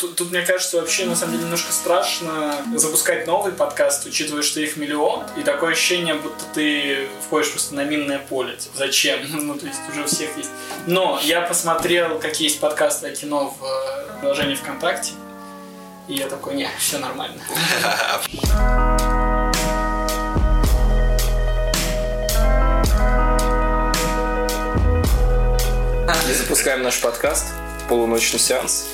тут, тут, мне кажется, вообще на самом деле немножко страшно запускать новый подкаст, учитывая, что их миллион, и такое ощущение, будто ты входишь просто на минное поле. Типа, зачем? Ну, то есть уже у всех есть. Но я посмотрел, какие есть подкасты о кино в э, приложении ВКонтакте, и я такой, не, все нормально. И запускаем наш подкаст «Полуночный сеанс».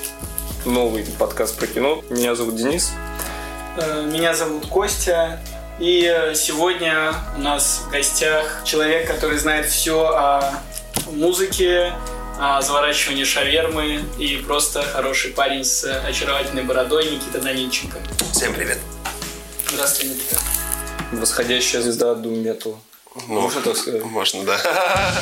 Новый подкаст про кино. Меня зовут Денис. Э, Меня зовут Костя. И э, сегодня у нас в гостях человек, который знает все о музыке, о заворачивании шавермы и просто хороший парень с очаровательной бородой Никита Данильченко. Всем привет. Здравствуй, Никита. Восходящая звезда Doom Metal. Ну, Можно так сказать? Можно, да.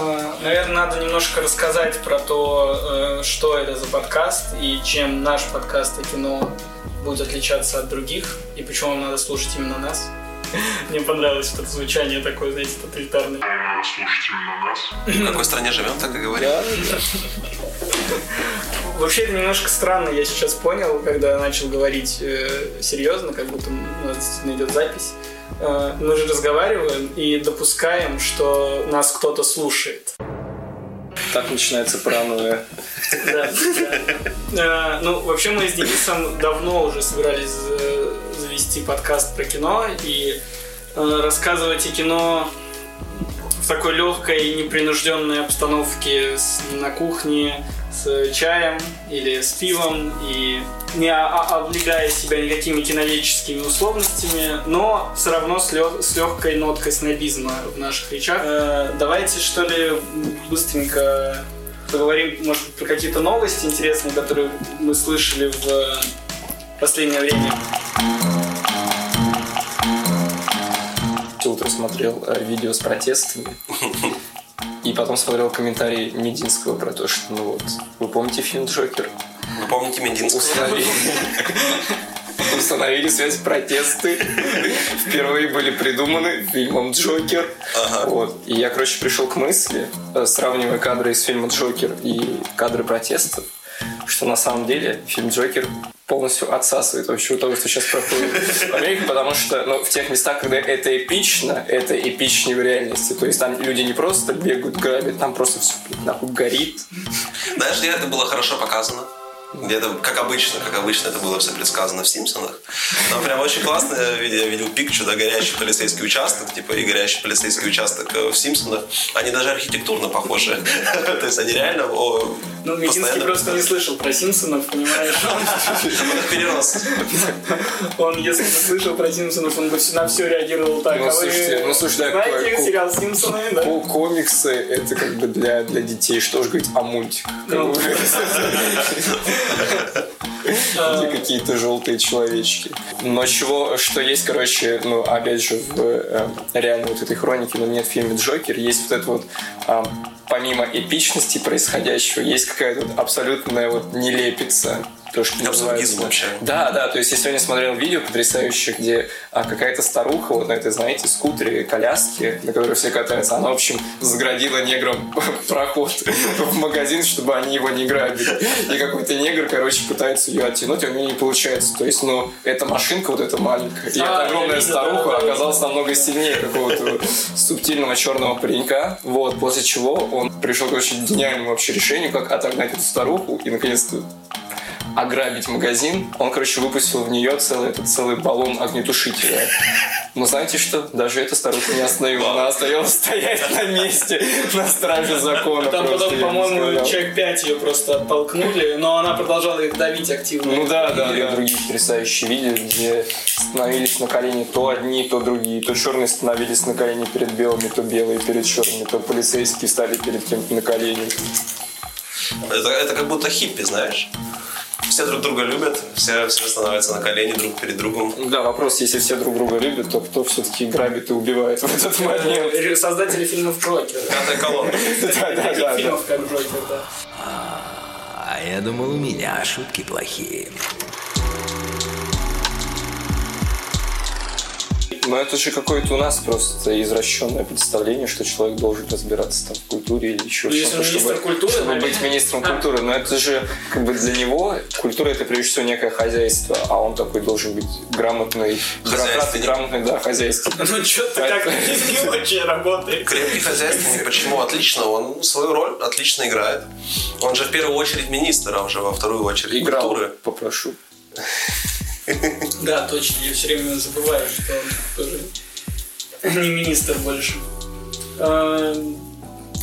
Э, Наверное, надо немножко рассказать про то, э, что это за подкаст и чем наш подкаст о кино будет отличаться от других, и почему вам надо слушать именно нас. Мне понравилось это звучание такое, знаете, тоталитарное. В какой стране живем, так и говорим. Да, да. Вообще это немножко странно, я сейчас понял, когда начал говорить э, серьезно, как будто у нас действительно идет запись. Э, мы же разговариваем и допускаем, что нас кто-то слушает. Так начинается паранойя. Да, да. Э, Ну, вообще мы с Денисом давно уже собирались э, завести подкаст про кино и рассказывать о кино в такой легкой, непринужденной обстановке на кухне с чаем или с пивом и не облегая себя никакими киноведческими условностями, но все равно с, лег- с легкой ноткой снобизма в наших речах. Э, давайте, что ли, быстренько поговорим, может быть, про какие-то новости интересные, которые мы слышали в последнее время. Утро смотрел э, видео с протестами. И потом смотрел комментарий Мединского про то, что, ну вот, вы помните фильм «Джокер»? Вы помните Мединского? Установили, установили связь протесты. Впервые были придуманы фильмом «Джокер». Вот. И я, короче, пришел к мысли, э, сравнивая кадры из фильма «Джокер» и кадры протестов, что на самом деле фильм «Джокер» полностью отсасывает вообще того, что сейчас проходит в Америке, потому что ну, в тех местах, когда это эпично, это эпичнее в реальности. То есть там люди не просто бегают, грабят, там просто все нахуй горит. Знаешь, где это было хорошо показано? Где-то, как обычно, как обычно, это было все предсказано в «Симпсонах». Но прям очень классно, я видел, я видел пикчу, да, горящий полицейский участок, типа, и горящий полицейский участок э, в «Симпсонах». Они даже архитектурно похожи. То есть они реально о, Ну, Мединский просто не слышал про Симпсонов, понимаешь? Он их перерос. Он, если бы слышал про Симпсонов, он бы на все реагировал так. Ну, а слушайте, ну, знаете сериал с Симпсонами, да? Ко- Комиксы это как бы для, для детей. Что же говорить о мультиках? Где какие-то желтые человечки. Но чего, что есть, короче, ну, опять же, в э, реальной вот этой хронике, но нет в фильме Джокер, есть вот это вот а, помимо эпичности происходящего, есть какая-то абсолютная вот нелепица. То, что называется. вообще. Да, да, то есть я сегодня смотрел видео потрясающее, где а, какая-то старуха вот на этой, знаете, скутере, коляске, на которой все катаются, она, в общем, заградила неграм проход в магазин, чтобы они его не грабили. И какой-то негр, короче, пытается ее оттянуть, а у него не получается. То есть, ну, эта машинка вот эта маленькая, и А, эта огромная старуха оказалась намного сильнее какого-то субтильного черного паренька. Вот, после чего он пришел к очень гениальному вообще решению, как отогнать эту старуху и, наконец-то, ограбить магазин, он, короче, выпустил в нее целый, этот целый баллон огнетушителя. Но знаете что? Даже эта старуха не остановила. Она осталась стоять на месте, на страже закона. Там просто, потом, по-моему, человек 5 ее просто оттолкнули, но она продолжала их давить активно. Ну да, да, да. другие потрясающие видео, где становились на колени то одни, то другие, то черные становились на колени перед белыми, то белые перед черными, то полицейские стали перед кем-то на колени. Это, это как будто хиппи, знаешь? Все друг друга любят, все, все становятся на колени друг перед другом. Да, вопрос, если все друг друга любят, то кто все-таки грабит и убивает в этот момент? Э, Создатели фильмов Джокер. Пятая колонна. Да, да, да, фильмов, как Джокер, да. А я думал, у меня шутки плохие. Но это же какое-то у нас просто извращенное представление, что человек должен разбираться там в культуре или еще Ну, что-то, чтобы, культуры, чтобы наверное. быть министром А. культуры. Но это же как бы для него культура это прежде всего некое хозяйство, а он такой должен быть грамотный, бюрократ грамотный, да, хозяйственник. Ну, что-то как-то не очень работает. Крепкий хозяйственник, почему? Отлично, он свою роль отлично играет. Он же в первую очередь министр, а уже во вторую очередь Играл, культуры. попрошу. Да, точно, я все время забываю, что он тоже не министр больше. А,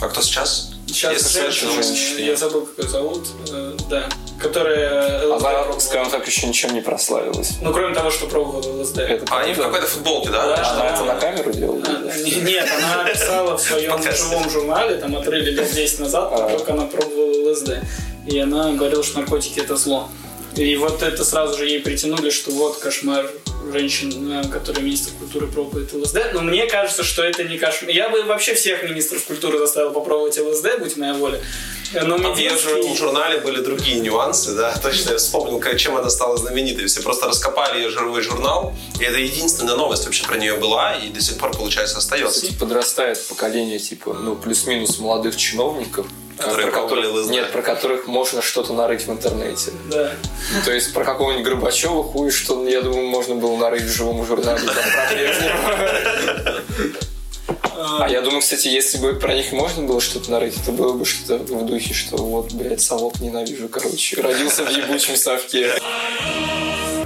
А кто сейчас? Сейчас Если женщина, женщина. я забыл, как ее зовут, э, да, которая ЛСД Она, пробовала. скажем так, еще ничем не прославилась. Ну, кроме того, что пробовала ЛСД. Это А они в какой-то футболке, да? Да. Она это на камеру делала? А, не- Нет, она писала в своем живом журнале, там отрыли лет 10 назад, А. только она пробовала ЛСД. И она говорила, что наркотики это зло. И вот это сразу же ей притянули, что вот кошмар женщин, э, которые министр культуры пробует ЛСД. Но мне кажется, что это не кошмар. Я бы вообще всех министров культуры заставил попробовать ЛСД, будь моя воля. Но А в же- в Мединский... журнале были другие нюансы, да, точно я вспомнил, как, чем она стала знаменитой. Все просто раскопали ее живой журнал, и это единственная новость вообще про нее была, и до сих пор, получается, остается. Кстати, подрастает поколение, типа, ну, плюс-минус молодых чиновников, Которые про пробовали которых, ЛСД. нет, про которых можно что-то нарыть в интернете. Да. То есть про какого-нибудь Горбачева хуй, что, я думаю, можно было нарыть в живом журнале Брежнева. А я думаю, кстати, если бы про них можно было что-то нарыть, это было бы что-то в духе, что вот, блядь, совок ненавижу, короче. Родился в ебучем совке.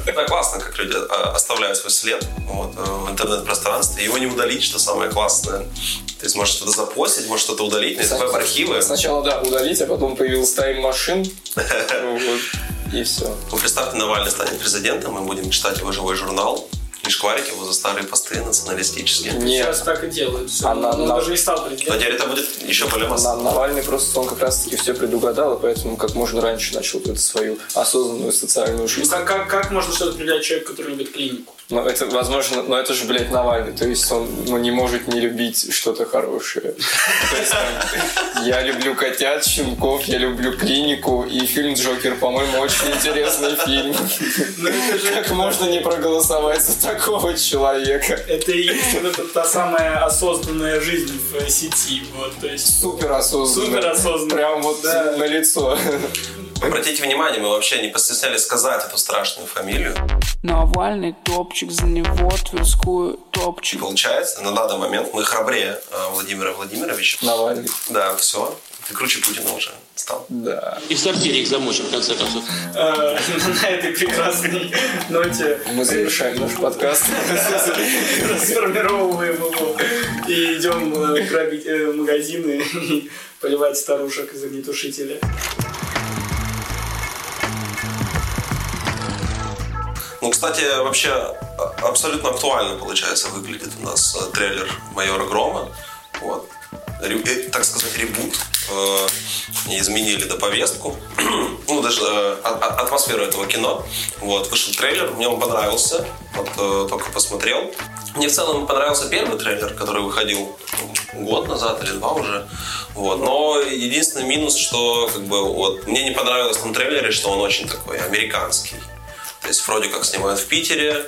Это классно, как люди а, оставляют свой след вот, э, в интернет-пространстве. Его не удалить, что самое классное. То есть, может что-то запостить, может что-то удалить, есть веб-архивы. Сначала, да, удалить, а потом появился тайм-машин. И все. Представьте, Навальный станет президентом, мы будем читать его живой журнал и шкварить его за старые посты националистические. Нет, Сейчас так и делают. Всё. А на- Он на- даже не стал президентом. теперь это будет еще более На- массово. Навальный просто он как раз-таки все предугадал, и поэтому как можно раньше начал эту свою осознанную социальную Ну, жизнь. Как, как, как можно что-то определять человека, который любит клинику? Но это, возможно, но это же, блядь, Навальный. То есть он ну, не может не любить что-то хорошее. То есть, там, я люблю котят, щенков, я люблю клинику, и фильм «Джокер», по-моему, очень интересный фильм. Ну, Как можно не проголосовать за такого человека? Это и есть вот эта та самая осознанная жизнь в сети. Вот, то есть Супер осознанно. Супер осознанно. Прям вот Да. на лицо. Обратите внимание, мы вообще не постеснялись сказать эту страшную фамилию. Навальный топчик за него, Тверскую топчик. Получается, на данный момент мы храбрее э, Владимира Владимировича. Навальный. Да, все. Ты круче Путина уже стал. Да. И в сортире их замочим, в конце концов. э, на этой прекрасной ноте Мы завершаем наш подкаст. расформировываем его и идем э, грабить э, магазины и поливать старушек из огнетушителя. Ну, кстати, вообще а- абсолютно актуально, получается, выглядит у нас э, трейлер «Майора Грома». Вот. Э, так сказать, ребут. Э, изменили до повестку. ну, даже а- а- атмосферу этого кино. Вот. Вышел трейлер, мне он понравился. Вот только посмотрел. Мне в целом понравился первый трейлер, который выходил год назад или два уже. Вот. Но единственный минус, что как бы, вот, мне не понравилось в том трейлере, что он очень такой американский. То есть вроде как снимают в Питере,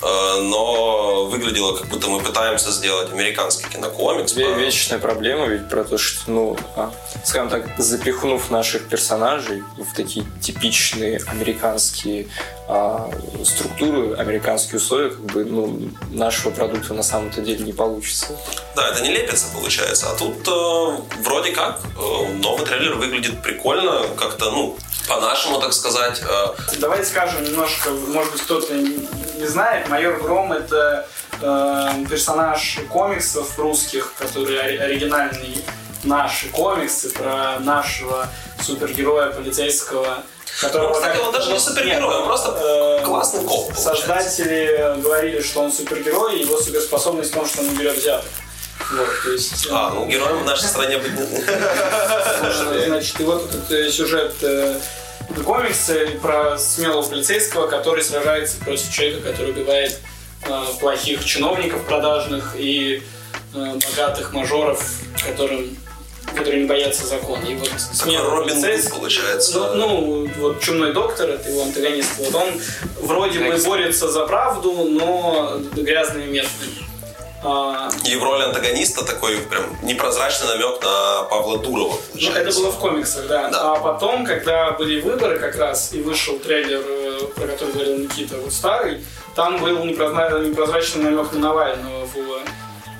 э, но выглядело, как будто мы пытаемся сделать американский кинокомикс. Ве- по- Вечная проблема ведь про то, что, ну, а, скажем так, запихнув наших персонажей в такие типичные американские а, структуры, американские условия, как бы, ну, нашего продукта на самом-то деле не получится. Да, это не лепится, получается. А тут э, вроде как э, новый трейлер выглядит прикольно, как-то, ну, по-нашему, так сказать. Э, Давайте скажем немножко, может быть, кто-то не знает, майор Гром это э, персонаж комиксов русских, который ори- оригинальный наши комиксы про нашего супергероя полицейского, которого... Кстати, как- он даже не супергерой, он просто э, классный коп, получается. Создатели говорили, что он супергерой, и его суперспособность в том, что он берет взяток. Вот, то есть... э, а, ну, героем в нашей стране быть Значит, и вот этот э, сюжет э, комикса про смелого полицейского, который сражается против человека, который убивает э, плохих чиновников продажных и э, богатых мажоров, которым которые не боятся закона. И вот смена Робин Гуд, получается. Ну, ну, вот Чумной доктор, это его антагонист, вот он вроде бы борется за правду, но грязными методами. А, И в роли антагониста такой прям непрозрачный намек на Павла Дурова. Ну, это было в комиксах, да. Да. А потом, когда были выборы как раз, и вышел трейлер, э, про который говорил Никита, вот старый, там был непрозра- непрозрачный намек на Навального в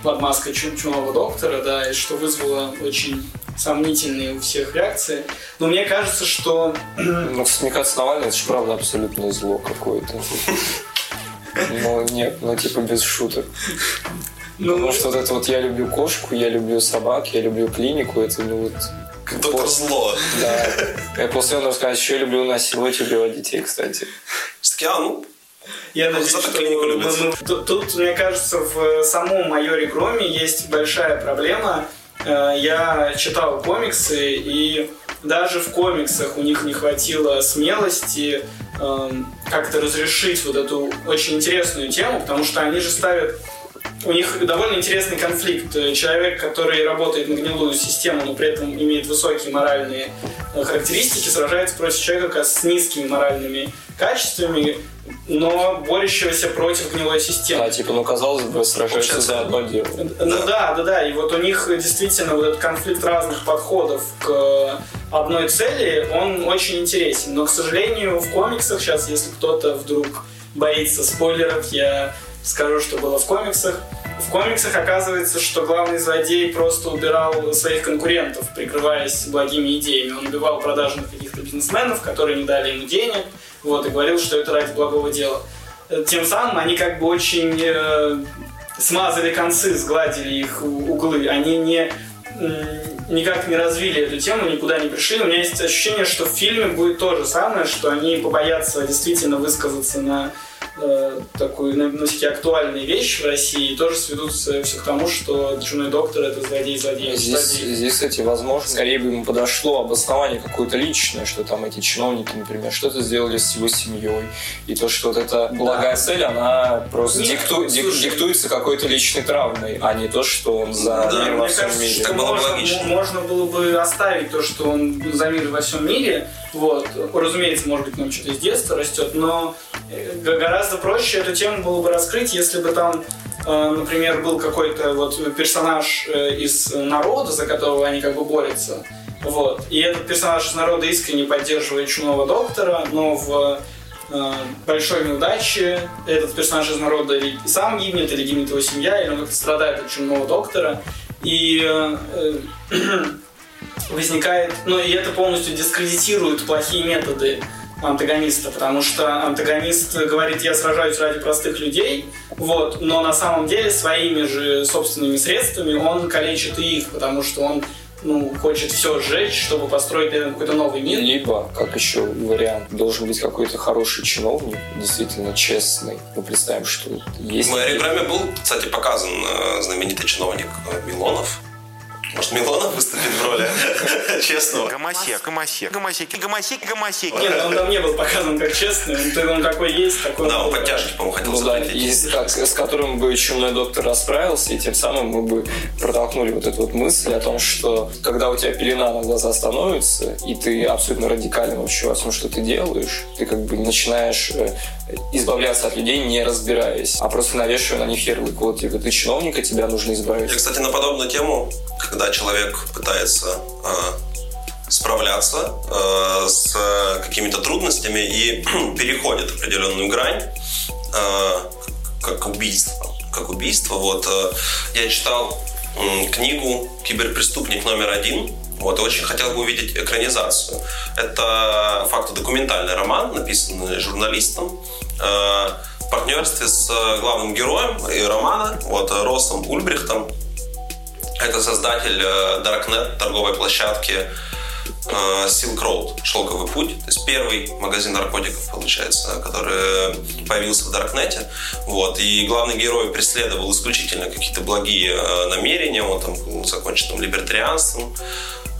под маской чу- чумного доктора, да, и что вызвало очень сомнительные у всех реакции. Но мне кажется, что Ну, смекаться Навальный, это же правда абсолютное зло какое-то. Ну, нет, ну, типа, без шуток. ну, Потому что вот это вот я люблю кошку, я люблю собак, я люблю клинику, это ну вот... Доктор Зло. Да. Я после этого сказать, еще я люблю насиловать и убивать детей, кстати. Все-таки, а, ну, Я надеюсь, что клинику любят. мы- мы- тут, тут, мне кажется, в самом майоре Громе есть большая проблема. Э, Я читал комиксы, и даже в комиксах у них не хватило смелости эм, как-то разрешить вот эту очень интересную тему, потому что они же ставят у них довольно интересный конфликт. Человек, который работает на гнилую систему, но при этом имеет высокие моральные э, характеристики, сражается против человека с низкими моральными качествами, но борющегося против гнилой системы. Да, типа, ну, казалось бы, сражаются Общаться. за одно дело. Ну да, да, да. И вот у них действительно вот этот конфликт разных подходов к одной цели, он очень интересен. Но, к сожалению, в комиксах сейчас, если кто-то вдруг боится спойлеров, я скажу, что было в комиксах. В комиксах оказывается, что главный злодей просто убирал своих конкурентов, прикрываясь благими идеями. Он убивал продажных каких-то бизнесменов, которые не дали ему денег, вот, и говорил, что это ради благого дела. Тем самым они как бы очень э, смазали концы, сгладили их углы. Они не никак не развили эту тему, никуда не пришли. У меня есть ощущение, что в фильме будет то же самое, что они побоятся действительно высказаться на э, такую, на, на всякие актуальные вещи в России, тоже сведутся все к тому, что Чумной доктор это злодей, злодей, Здесь, злодей. здесь, кстати, возможно, скорее бы ему подошло обоснование какое-то личное, что там эти чиновники, например, что-то сделали с его семьей. И то, что вот эта благая цель, она просто Нет, дикту- дик- слушай. диктуется какой-то личной травмой, а не то, что он за Да, мир во всем кажется, мире. что было бы можно, м- можно было бы оставить то, что он за мир во всем мире. Вот. Разумеется, может быть, нам что-то из детства растет, но э, гораздо проще эту тему было бы раскрыть, если бы там, э, например, был какой-то вот персонаж э, из народа, за которого они как бы борются. Вот. И этот персонаж из народа искренне поддерживает чумного доктора, но в большой неудаче этот персонаж из народа сам гибнет, или гибнет его семья, или он как-то страдает от чумного доктора. И возникает... Ну, и это полностью дискредитирует плохие методы антагониста, потому что антагонист говорит, я сражаюсь ради простых людей, вот, но на самом деле своими же собственными средствами он калечит и их, потому что он ну, хочет все сжечь, чтобы построить наверное, какой-то новый мир. Либо, как еще вариант, должен быть какой-то хороший чиновник, действительно честный. Мы представим, что есть... В программе был, кстати, показан э, знаменитый чиновник э, Милонов. Может, Милонов выступит в роли честного? Гомосек, гомосек, гомосек, гомосек, гомосек. Нет, он там не был показан как честный, он, он какой есть, такой Да, он подтяжки, по-моему, хотел Ну да, запретить. и с, как- с которым бы чумной доктор расправился, и тем самым мы бы протолкнули вот эту вот мысль о том, что когда у тебя пелена на глаза становится, и ты абсолютно радикально вообще во всем, что ты делаешь, ты как бы начинаешь э, избавляться от людей, не разбираясь, а просто навешивая на них ярлык. Вот, типа, ты чиновник, а тебя нужно избавить. Я, кстати, на подобную тему, когда человек пытается э, справляться э, с какими-то трудностями и переходит определенную грань, э, как убийство, как убийство, вот э, я читал м, книгу «Киберпреступник номер один», вот, и очень хотел бы увидеть экранизацию. Это фактодокументальный роман, написанный журналистом, э, в партнерстве с главным героем и романа, вот, Росом Ульбрихтом. Это создатель э, Darknet, торговой площадки э, Silk Road, Шелковый путь. То есть первый магазин наркотиков, получается, который появился в Даркнете. Вот. И главный герой преследовал исключительно какие-то благие э, намерения. Он там был законченным либертарианством.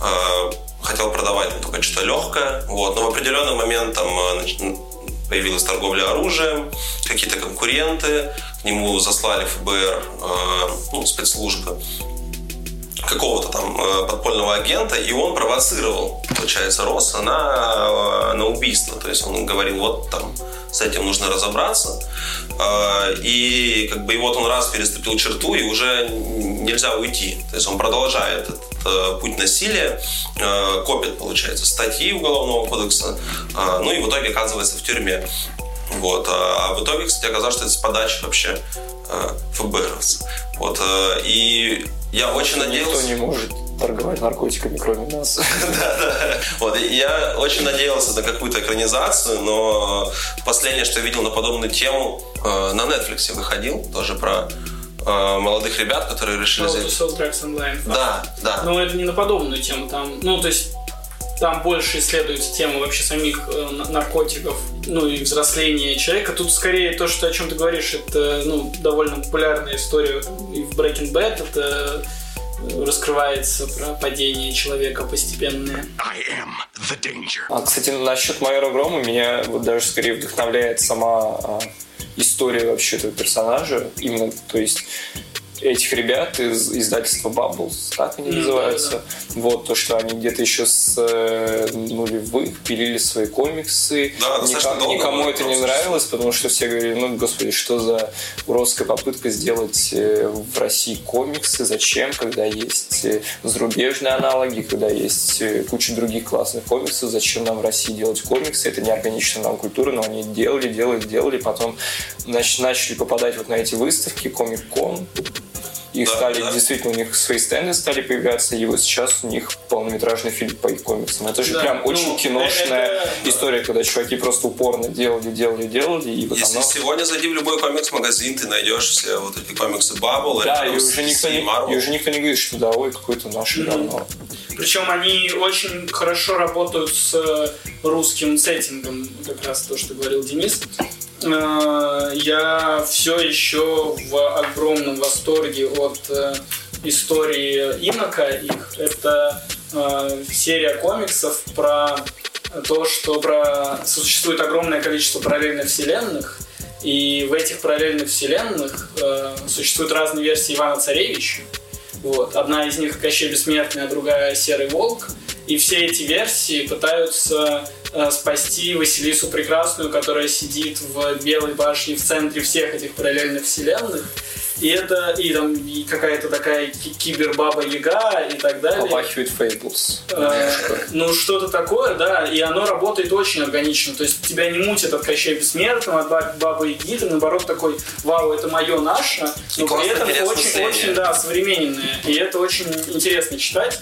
Э, Хотел продавать ну, только что-то легкое. Вот. Но в определенный момент там э, появилась торговля оружием, какие-то конкуренты, к нему заслали ФБР, э, ну, спецслужбы. Какого-то там э, подпольного агента, и он провоцировал, получается, Росса на, э, на убийство. То есть он говорил, вот там с этим нужно разобраться. Э, И как бы и вот он раз переступил черту, и уже нельзя уйти. То есть он продолжает этот путь насилия, копит, получается, статьи Уголовного кодекса, ну и в итоге оказывается в тюрьме. Вот. А в итоге, кстати, оказалось, что это с подачи вообще э, ФБРовцев. Вот. э, И я очень Никто надеялся... не может торговать наркотиками, кроме нас. Вот, и я очень надеялся на какую-то экранизацию, но последнее, что я видел на подобную тему, э, на Netflix выходил, тоже про э, молодых ребят, которые решили How to. Sell Drugs Online. Да, да. Но это не на подобную тему. Там, ну, то есть там больше исследуется тема вообще самих э, на- наркотиков, ну и взросления человека. Тут скорее то, что о чем ты говоришь, это ну, довольно популярная история и в Breaking Bad. Это э, раскрывается про падение человека постепенное. А, кстати, насчет майора Грома меня вот даже скорее вдохновляет сама а, история вообще этого персонажа. Именно, то есть этих ребят из издательства Bubbles, так они М, называются. Вот, то, что они где-то еще с э, нулевых пилили свои комиксы. Да, Никому, долго никому это не нравилось, потому что все говорили, ну, господи, что за уродская попытка сделать э, в России комиксы, зачем, когда есть э, зарубежные аналоги, когда есть куча других классных комиксов, зачем нам в России делать комиксы, это не органично нам культура, но они делали, делали, делали, потом нач- начали попадать вот на эти выставки, Комик-кон, и Да, стали, да. действительно, у них свои стенды стали появляться, и вот сейчас у них полнометражный фильм по их комиксам. Это же Да, прям ну, очень киношная это- история, когда чуваки просто упорно делали, делали, делали, и вот Если оно... сегодня зайди в любой комикс-магазин, ты найдешь все вот эти комиксы Bubble, Да, и уже, никто не, и уже никто не говорит, что да, ой, какое-то наше говно. Причем они очень хорошо работают с э, русским сеттингом, как раз то, что говорил Денис. Э, Я все еще в огромном восторге от э, истории Инока их. Это э, серия комиксов про то, что про... существует огромное количество параллельных вселенных, и в этих параллельных вселенных э, существуют разные версии Ивана Царевича. Вот. Одна из них Кощей Бессмертный, а другая Серый Волк. И все эти версии пытаются э, спасти Василису Прекрасную, которая сидит в Белой башне в центре всех этих параллельных вселенных. И это и там и какая-то такая ки- кибербаба Яга и так далее. Попахивает Fables. Э, ну, что-то такое, да, и оно работает очень органично. То есть тебя не мутит от Кощея Бессмертного, от Ба- Бабы Яги, ты наоборот такой, вау, это мое, наше, но при классно, этом очень, очень, да, современное. И это очень интересно читать.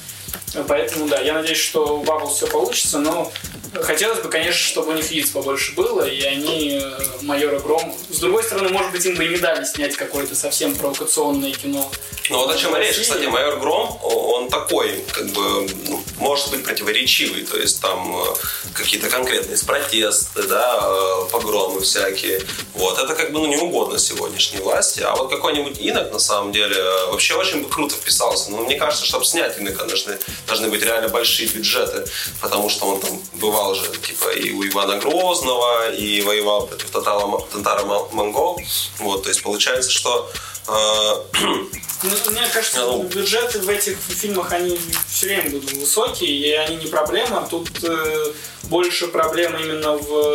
Поэтому, да, я надеюсь, что у Bubble все получится, но хотелось бы, конечно, чтобы у них яиц побольше было, и они э, Майора Гром... С другой стороны, может быть, им бы и не дали снять какое-то совсем провокационное кино. Ну вот о чем речь. Кстати, майор Гром, он такой, как бы, ну, может быть противоречивый. То есть там э, какие-то конкретные протесты, да, э, погромы всякие. Вот. Это как бы ну, не угодно сегодняшней власти. А вот какой-нибудь инок, на самом деле, вообще очень бы круто вписался. Но мне кажется, чтобы снять инока, должны, должны быть реально большие бюджеты. Потому что он там бывал же, типа, и у Ивана Грозного, и воевал против татаро- татаро-монгол. Вот, то есть получается, что э, Ну, мне кажется, Ну. бюджеты в этих фильмах, они все время будут высокие, и они не проблема. Тут э, больше проблема именно в...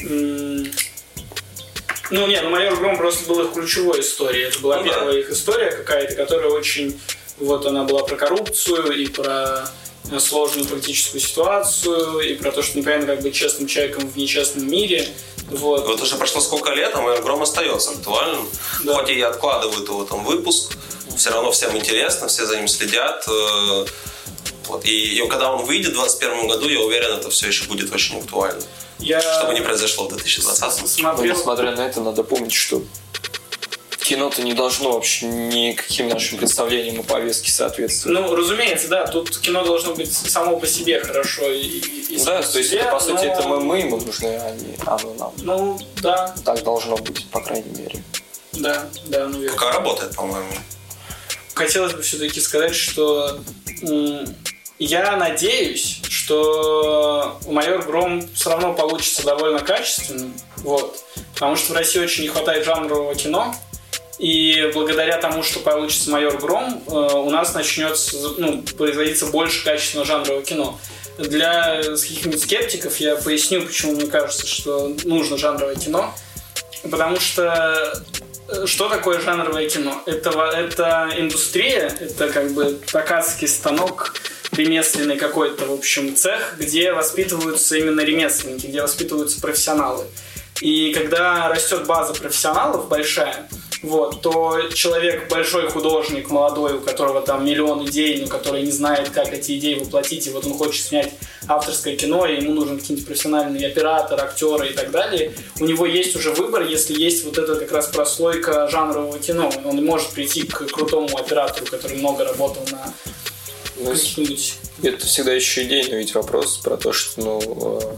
м, ну, нет, ну, «Майор Гром» просто была их ключевой историей. Это была Ну, да. первая их история какая-то, которая очень... Вот она была про коррупцию и про э, сложную политическую ситуацию, и про то, что непонятно как быть честным человеком в нечестном мире. Вот. Вот уже прошло сколько лет, а мой гром остается актуальным. Да. Хоть и откладывают его там выпуск, все равно всем интересно, все за ним следят. э, Вот. И, и когда он выйдет в 2021 году, я уверен, это все еще будет очень актуально. Я Чтобы не произошло в 2020. Но смотрел... несмотря на это, надо помнить, что кино-то не должно вообще никаким нашим представлениям и повестке соответствовать. Ну, разумеется, да, тут кино должно быть само по себе хорошо. И, и да, то есть себе, это, по сути, но- это мы, мы ему нужны, а не оно нам. Ну, да, Так должно быть, по крайней мере. да, да, наверное. Пока работает, по-моему. Хотелось бы все-таки сказать, что я надеюсь, что майор Гром все равно получится довольно качественным. Вот. Потому что в России очень не хватает жанрового кино. И благодаря тому, что получится «Майор Гром», э, у нас начнется ну, производиться больше качественного жанрового кино. Для каких-нибудь скептиков я поясню, почему мне кажется, что нужно жанровое кино. Потому что э, что такое жанровое кино? Это, это индустрия, это как бы токарский станок, ремесленный какой-то, в общем, цех, где воспитываются именно ремесленники, где воспитываются профессионалы. И когда растет база профессионалов большая, вот, то человек, большой художник, молодой, у которого там миллион идей, но который не знает, как эти идеи воплотить, и вот он хочет снять авторское кино, и ему нужен какие-нибудь профессиональные операторы, актеры и так далее, у него есть уже выбор, если есть вот эта как раз прослойка жанрового кино. Он может прийти к крутому оператору, который много работал на ну. Это всегда еще идейный ведь вопрос про то, что, ну, э,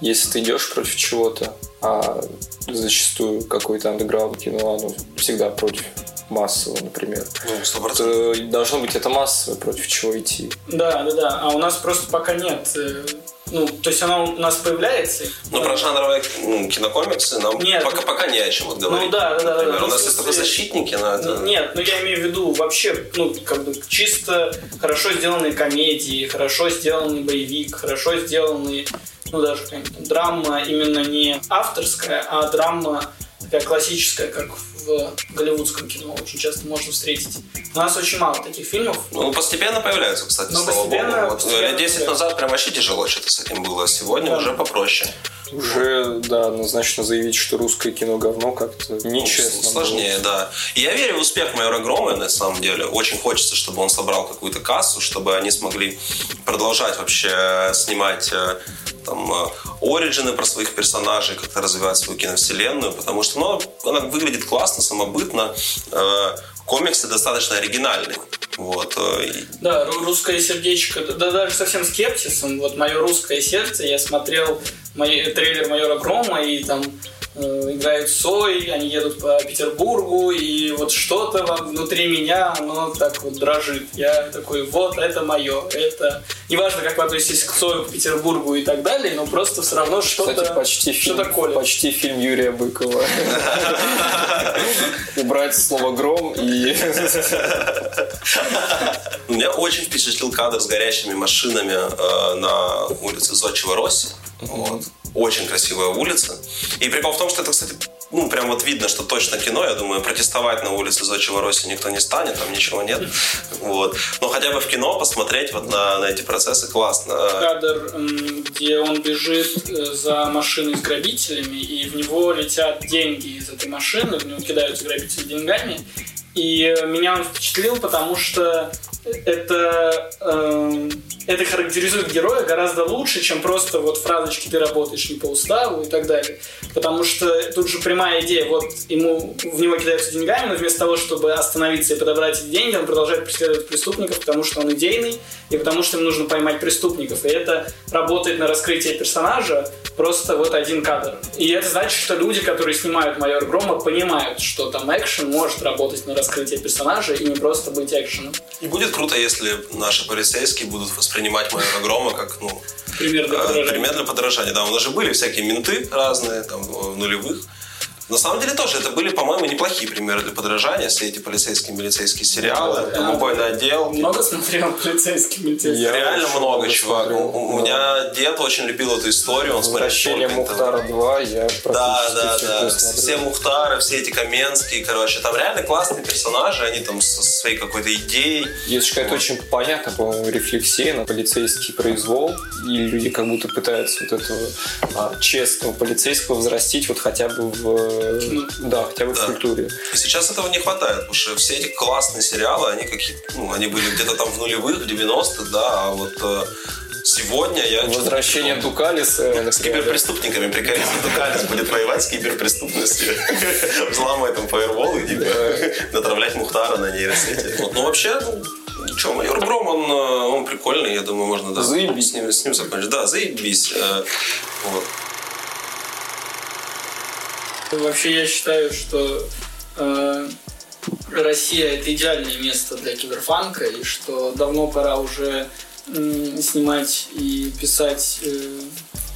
если ты идешь против чего-то, а зачастую какой-то андеграунд кино, оно всегда против массового, например. Ну, 100%. То должно быть это массовое, против чего идти. Да, да, да. А у нас просто пока нет. э, Ну, то есть она у нас появляется. Ну, про жанровые ну, кинокомиксы нам Нет. пока, пока не о чем вот говорить. Ну да, да, да, да. Например, Ну, у нас в есть только защитники, но это... Нет, ну я имею в виду вообще, ну, как бы чисто хорошо сделанные комедии, хорошо сделанный боевик, хорошо сделанный, ну, даже драма именно не авторская, а драма такая классическая, как в голливудском кино очень часто можно встретить. У нас очень мало таких фильмов. Ну, постепенно появляются, кстати, Ну, слава постепенно- богу. Вот, постепенно лет 10 появляются. назад прям вообще тяжело что-то с этим было. Сегодня Да. уже попроще. Уже, да, однозначно заявить, что русское кино говно как-то нечестно. Ну, Сложнее, да. И я верю в успех майора Грома, на самом деле. Очень хочется, чтобы он собрал какую-то кассу, чтобы они смогли продолжать вообще снимать э, там э, оригины про своих персонажей, как-то развивать свою киновселенную, потому что ну, она выглядит классно, самобытно. Э, комиксы достаточно оригинальные. Вот. э, Да, ру- русское сердечко, да, да даже совсем скепсисом. Вот мое русское сердце, я смотрел мой, трейлер майора Грома, и там играют Сой, они едут по Петербургу, и вот что-то внутри меня, оно так вот дрожит. Я такой, вот, это мое, это... Неважно, как вы относитесь к Сою, к Петербургу и так далее, но просто все равно что-то... Кстати, почти фильм, что-то колет. почти фильм Юрия Быкова. Убрать слово «гром» и... Меня очень впечатлил кадр с горящими машинами э, на улице Зодчего Росси. Вот. Очень красивая улица. И прикол в том, что это, кстати, ну, прям вот видно, что точно кино. Я думаю, протестовать на улице Зодчего Росси никто не станет, там ничего нет. Вот. Но хотя бы в кино посмотреть вот на, на эти процессы классно. кадр, где он бежит э, за машиной с грабителями, и в него летят деньги из этой машины, в него кидаются грабители деньгами. И э, меня он впечатлил, потому что это, эм, это характеризует героя гораздо лучше, чем просто вот фразочки «ты работаешь не по уставу» и так далее. Потому что тут же прямая идея, вот ему в него кидаются деньгами, но вместо того, чтобы остановиться и подобрать эти деньги, он продолжает преследовать преступников, потому что он идейный, и потому что ему нужно поймать преступников. И это работает на раскрытие персонажа просто вот один кадр. И это значит, что люди, которые снимают «Майор Грома», понимают, что там экшен может работать на раскрытие персонажа и не просто быть экшеном. И будет круто, если наши полицейские будут воспринимать майора Грома как, ну, Пример для э, подражания. пример для подражания. Да, у нас же были всякие менты разные, там, в нулевых. На самом деле тоже это были, по-моему, неплохие примеры для подражания. Все эти полицейские милицейские сериалы, там, убойный отдел. Много смотрел полицейский милицейский? Я Реально очень много, много чувак. смотрел. У, у меня дед очень любил эту историю. Он смотрел Возвращение это. Мухтара 2 я Да, да, все да. посмотрел. Все Мухтары, все эти Каменские, короче. Там реально классные персонажи, они там со своей какой-то идеей. Есть же какая-то очень понятная, по-моему, рефлексия на полицейский произвол, и люди как будто пытаются вот этого а, честного полицейского взрастить вот хотя бы в... Да, хотя бы Да. в культуре. И сейчас этого не хватает, потому что все эти классные сериалы, они какие ну, они были где-то там в нулевых, в 90-х, да, а вот э, сегодня я... Возвращение не помню. Дукалиса, С киберпреступниками прикольно. Дукалис будет воевать с киберпреступностью. Взламывать там фаерволы, типа, натравлять Мухтара на нейросети. Ну, вообще, ну, что, майор Гром, он, э, он прикольный, я думаю, можно да, Заебись. с ним, с ним закончить. Да, заебись. Э, Вот. Вообще я считаю, что э, Россия это идеальное место для киберфанка, и что давно пора уже м, снимать и писать э,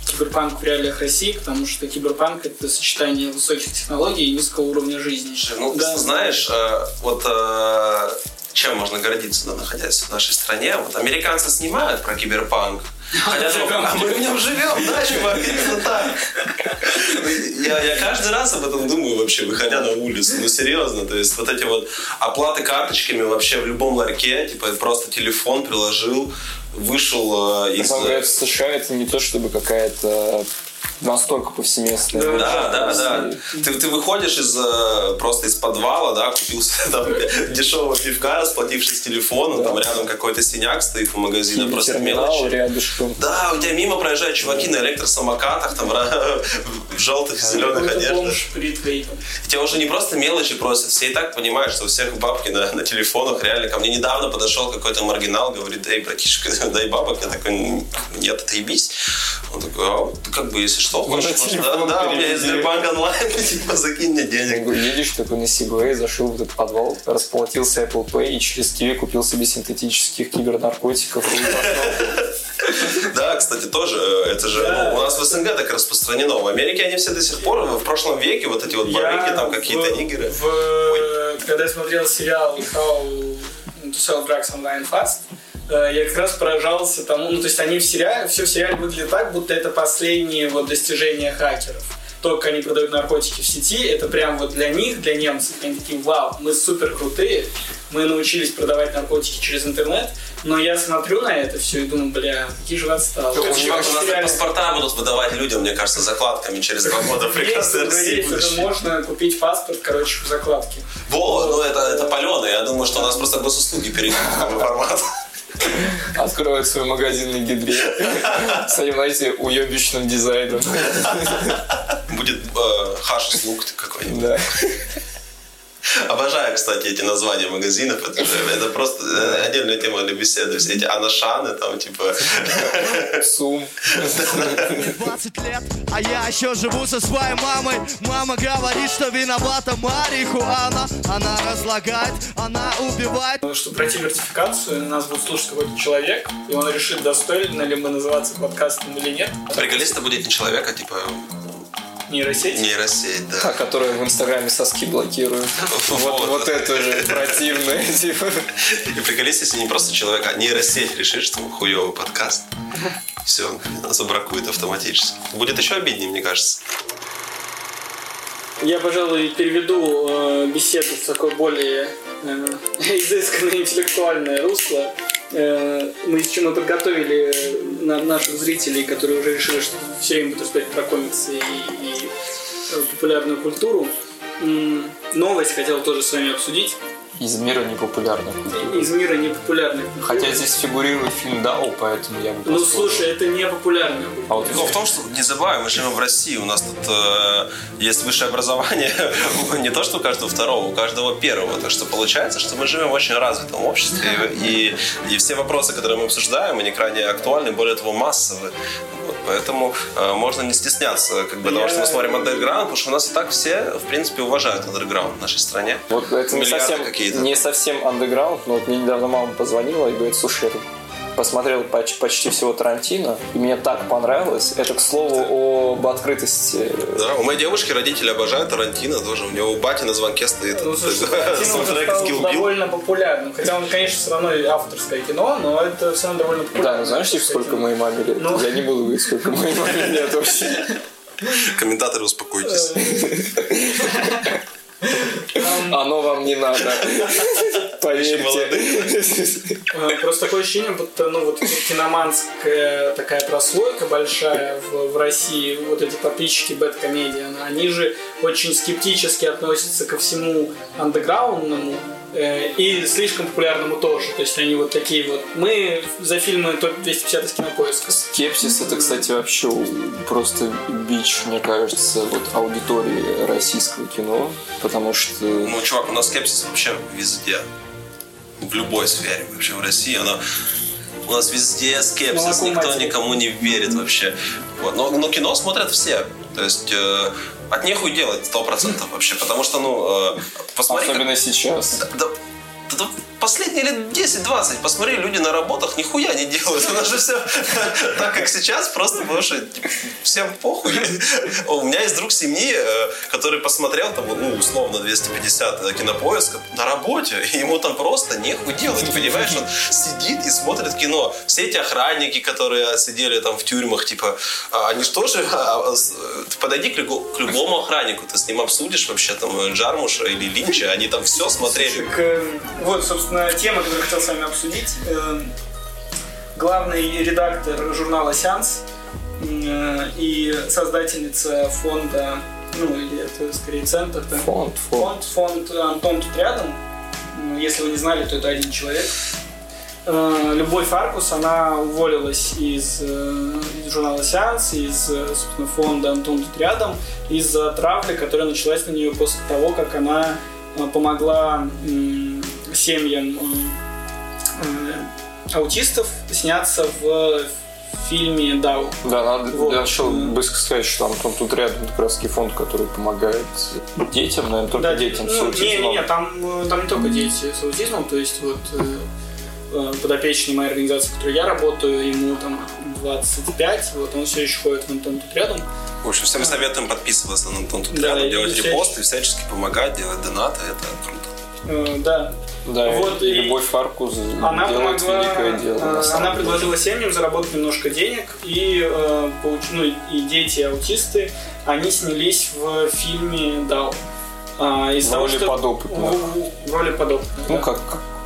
киберпанк в реалиях России, потому что киберпанк это сочетание высоких технологий и низкого уровня жизни. Ну, Да. знаешь, э, вот э, чем можно гордиться, да, находясь в нашей стране? Вот американцы снимают про киберпанк. Хотя, а мы в нем живем, да, чувак, именно так. Я, я каждый раз об этом думаю вообще, выходя на улицу. Ну, серьезно, то есть вот эти вот оплаты карточками вообще в любом ларьке, типа просто телефон приложил, вышел э, из... На самом деле, в США это не то, чтобы какая-то настолько повсеместная. Да. Да, да, да. Ты, ты выходишь из э, просто из подвала, да, купил там дешевого пивка, расплатившись телефоном, там рядом какой-то синяк стоит у магазина, просто мелочи. рядышком. Да, у тебя мимо проезжают чуваки на электросамокатах, там в желтых и зеленых одеждах. И тебя уже не просто мелочи просят, все и так понимают, что у всех бабки на, на телефонах. Реально, ко мне недавно подошел какой-то маргинал, говорит, эй, братишка, дай бабок. Я такой, нет, отъебись. Он такой, а, как бы, если что, хочешь, да, да, у меня есть переведи». Сбербанк онлайн, типа, закинь мне денег. Едешь такой на Сигвей, зашел в этот подвал, расплатился Apple Pay и через Киви купил себе синтетических кибернаркотиков. и. Да, кстати, тоже, э, это же, ну, у нас в СНГ так распространено. В Америке они все до сих пор, в прошлом веке, вот эти вот барыги, там какие-то в- игры. в- когда я смотрел сериал How to Sell Drugs Online Fast, э, я как раз поражался тому, ну, то есть они в сериале, все в сериале выглядит так, будто это последние вот достижения хакеров. То, как они продают наркотики в сети, это прям вот для них, для немцев, они такие, вау, мы супер крутые, мы научились продавать наркотики через интернет, но я смотрю на это все и думаю, бля, какие же вы отсталые. Ну, у нас Сериале- паспорта будут выдавать людям, мне кажется, закладками через два года Есть, прекрасной уже России можно купить паспорт, короче, в закладке. Во, ну это, это паленый. Я думаю, что у нас просто госуслуги перейдут в формат. Откроют свой магазин на гидре. Знаете, уебищным дизайном. Будет э, хаш услуг какой-нибудь. Да. Обожаю, кстати, эти названия магазинов. Это, это просто э, отдельная тема для беседы. Все эти анашаны, там, типа... Сум. Мне 20 лет, а я еще живу со своей мамой Мама говорит, что виновата марихуана Она разлагает, она убивает Потому что пройти вертификацию нас будет слушать какой-то человек, и он решит, достойно ли мы называться подкастом или нет. Приколист это будет не человек, а типа Нейросеть. нейросеть, да. Та, которая в Инстаграме соски блокирует. Вот, вот это же противное. Типа. И приколист, если не просто человек, а нейросеть решит, что хуёвый подкаст, все, забракует автоматически. Будет еще обиднее, мне кажется. Я, пожалуй, переведу э, беседу в такое более э, изысканное интеллектуальное русло. Э, мы с чем мы подготовили э, на- наших зрителей, которые уже решили, что все время будут рассказать про комиксы и, и, э, популярную культуру. Новость хотел тоже с вами обсудить. Из мира непопулярных. культур. Из мира непопулярных. культур. Хотя здесь фигурирует фильм Дау, поэтому я бы Ну, слушай, это не популярная А вот Ну, в том, что, не забывай, мы живем в России, у нас тут э, есть высшее образование, не то, что у каждого второго, у каждого первого. Так что получается, что мы живем в очень развитом обществе, и, и все вопросы, которые мы обсуждаем, они крайне актуальны, более того, массовы. Вот, поэтому э, можно не стесняться как бы, того, что мы смотрим андерграунд, потому что у нас и так все, в принципе, уважают андерграунд в нашей стране. Вот это не Миллиарды совсем, какие-то. не совсем андеграунд, но вот мне недавно мама позвонила и говорит, слушай, я посмотрел поч- почти всего Тарантино, и мне так понравилось. Это, к слову, об открытости. Да, у моей девушки родители обожают Тарантино тоже. У него у бати на звонке стоит Ну, слушай, Тарантино довольно популярным. Хотя он, конечно, все равно и авторское кино, но это все равно довольно популярно. Да, ну знаешь, сколько моей маме лет? Ну. Я не буду говорить, сколько моей маме лет вообще. Комментаторы, успокойтесь. Оно вам не надо. Поверьте. Э, Просто такое ощущение, будто ну, вот киноманская такая прослойка большая в, в России, вот эти подписчики Бэткомедиана, они же очень скептически относятся ко всему андеграундному и слишком популярному тоже. То есть они вот такие вот. Мы за фильмы топ-250 из кинопоиска. Скепсис это, кстати, вообще просто бич, мне кажется, вот аудитории российского кино, потому что Ну, чувак, у нас скепсис вообще везде. В любой сфере вообще в России. Она... У нас везде скепсис, Молоко никто матери. никому не верит вообще. Вот. Но, но кино смотрят все. То есть э, от нехуй делать сто процентов вообще. Потому что, ну, э, посмотри... как- особенно сейчас. Да, да- да последние лет 10-20, посмотри, люди на работах нихуя не делают. У нас же все так, как сейчас, просто потому что типа, всем похуй. У меня есть друг семьи, э, который посмотрел там, ну, условно, 250 кинопоиска на работе, и ему там просто нехуй делать, понимаешь? Он сидит и смотрит кино. Все эти охранники, которые сидели там в тюрьмах, типа, а они что же, а, а, ты подойди к любому охраннику, ты с ним обсудишь вообще там Джармуша или Линча, они там все смотрели. Э, вот, собственно, тема, которую я хотел с вами обсудить. Э, Главный редактор журнала «Сеанс» э, и создательница фонда, ну, или это скорее центр, да? Фонд, фонд. фонд, фонд Антон тут рядом. Если вы не знали, то это один человек. Э, Любовь Фаркус, она уволилась из, э, из журнала «Сеанс», из, э, собственно, фонда «Антон тут рядом» из-за травли, которая началась на нее после того, как она э, помогла м, семьям аутистов сняться в фильме «Дау». Да, надо Вот. я хотел быстро сказать, что Антон тут рядом как раз фонд, который помогает детям, наверное, только Да, детям с ну, аутизмом. Не, не, не, там, э, там не только дети с аутизмом, то есть вот э, э, подопечный моей организации, в которой я работаю, ему там 25, вот он все еще ходит в Антон тут рядом. В общем, всем советуем подписываться на Антон тут Да, рядом, делать репосты, всячески помогать, делать донаты, это круто. Э, да. Да, Вот и и- Любовь Фаркус Она делает помогла, великое дело. э, она деле. предложила семьям заработать немножко денег, и, э, получ- ну, и дети аутисты, они снялись в фильме «Дау». А, из В того, роли что- подопытных. В, в роли подопытных, Ну, да. как,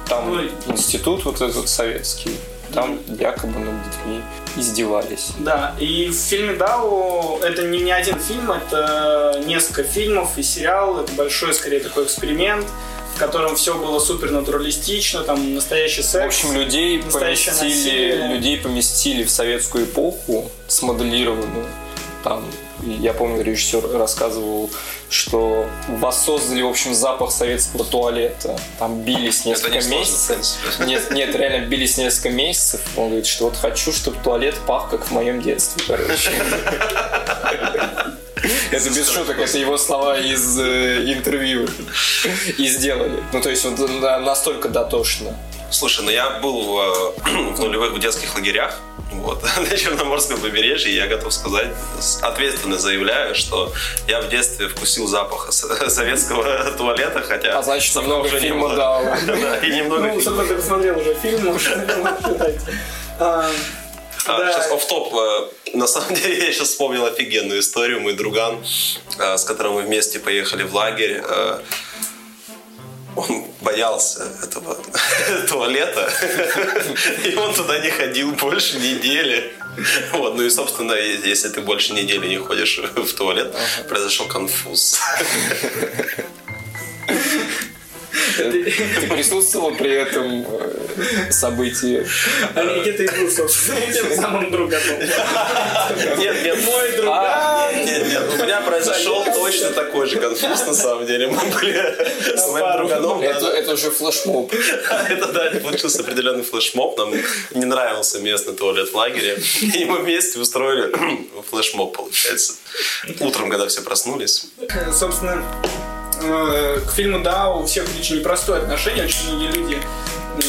там Ну, институт вот этот советский, там якобы над детьми издевались. Да, и в фильме Дау это не, не один фильм, это несколько фильмов и сериал. Это большой, скорее, такой эксперимент, в котором все было супер натуралистично, там настоящий секс. В общем, людей поместили, насилие. людей поместили в советскую эпоху, смоделированную. Там, я помню, режиссер рассказывал, что воссоздали, в общем, запах советского туалета. Там бились Это несколько не месяцев. Нет, нет, реально бились несколько месяцев. Он говорит, что вот хочу, чтобы туалет пах, как в моем детстве, короче. Это без шуток, это его слова из э, интервью. И сделали. Ну, то есть, вот на- настолько дотошно. Слушай, ну я был в, э, в нулевых детских лагерях, вот, на Черноморском побережье, и я готов сказать, ответственно заявляю, что я в детстве вкусил запах советского туалета, хотя... А значит, давно много уже не фильма было. дал. Да, и немного Ну, собственно, ты посмотрел уже фильм, считать. А, да. Сейчас оф-топ. Э, На самом деле, я сейчас вспомнил офигенную историю. Мой друган, э, с которым мы вместе поехали в лагерь, э, он боялся этого туалета, и он туда не ходил больше недели. Вот, ну и, собственно, если ты больше недели не ходишь в туалет, произошел конфуз. Ты присутствовал при этом э, событии? А Никита и был, собственно, этим самым другом. Нет, нет, Мой друг. А, нет, нет, у меня произошел точно такой же конфуз, на самом деле. Мы были с моим друганом. Это, это уже флешмоб. Это, да, получился определенный флешмоб. Нам не нравился местный туалет в лагере. И мы вместе устроили флешмоб, получается. Утром, когда все проснулись. Собственно, к фильму «Да» у всех очень непростое отношение. Очень многие люди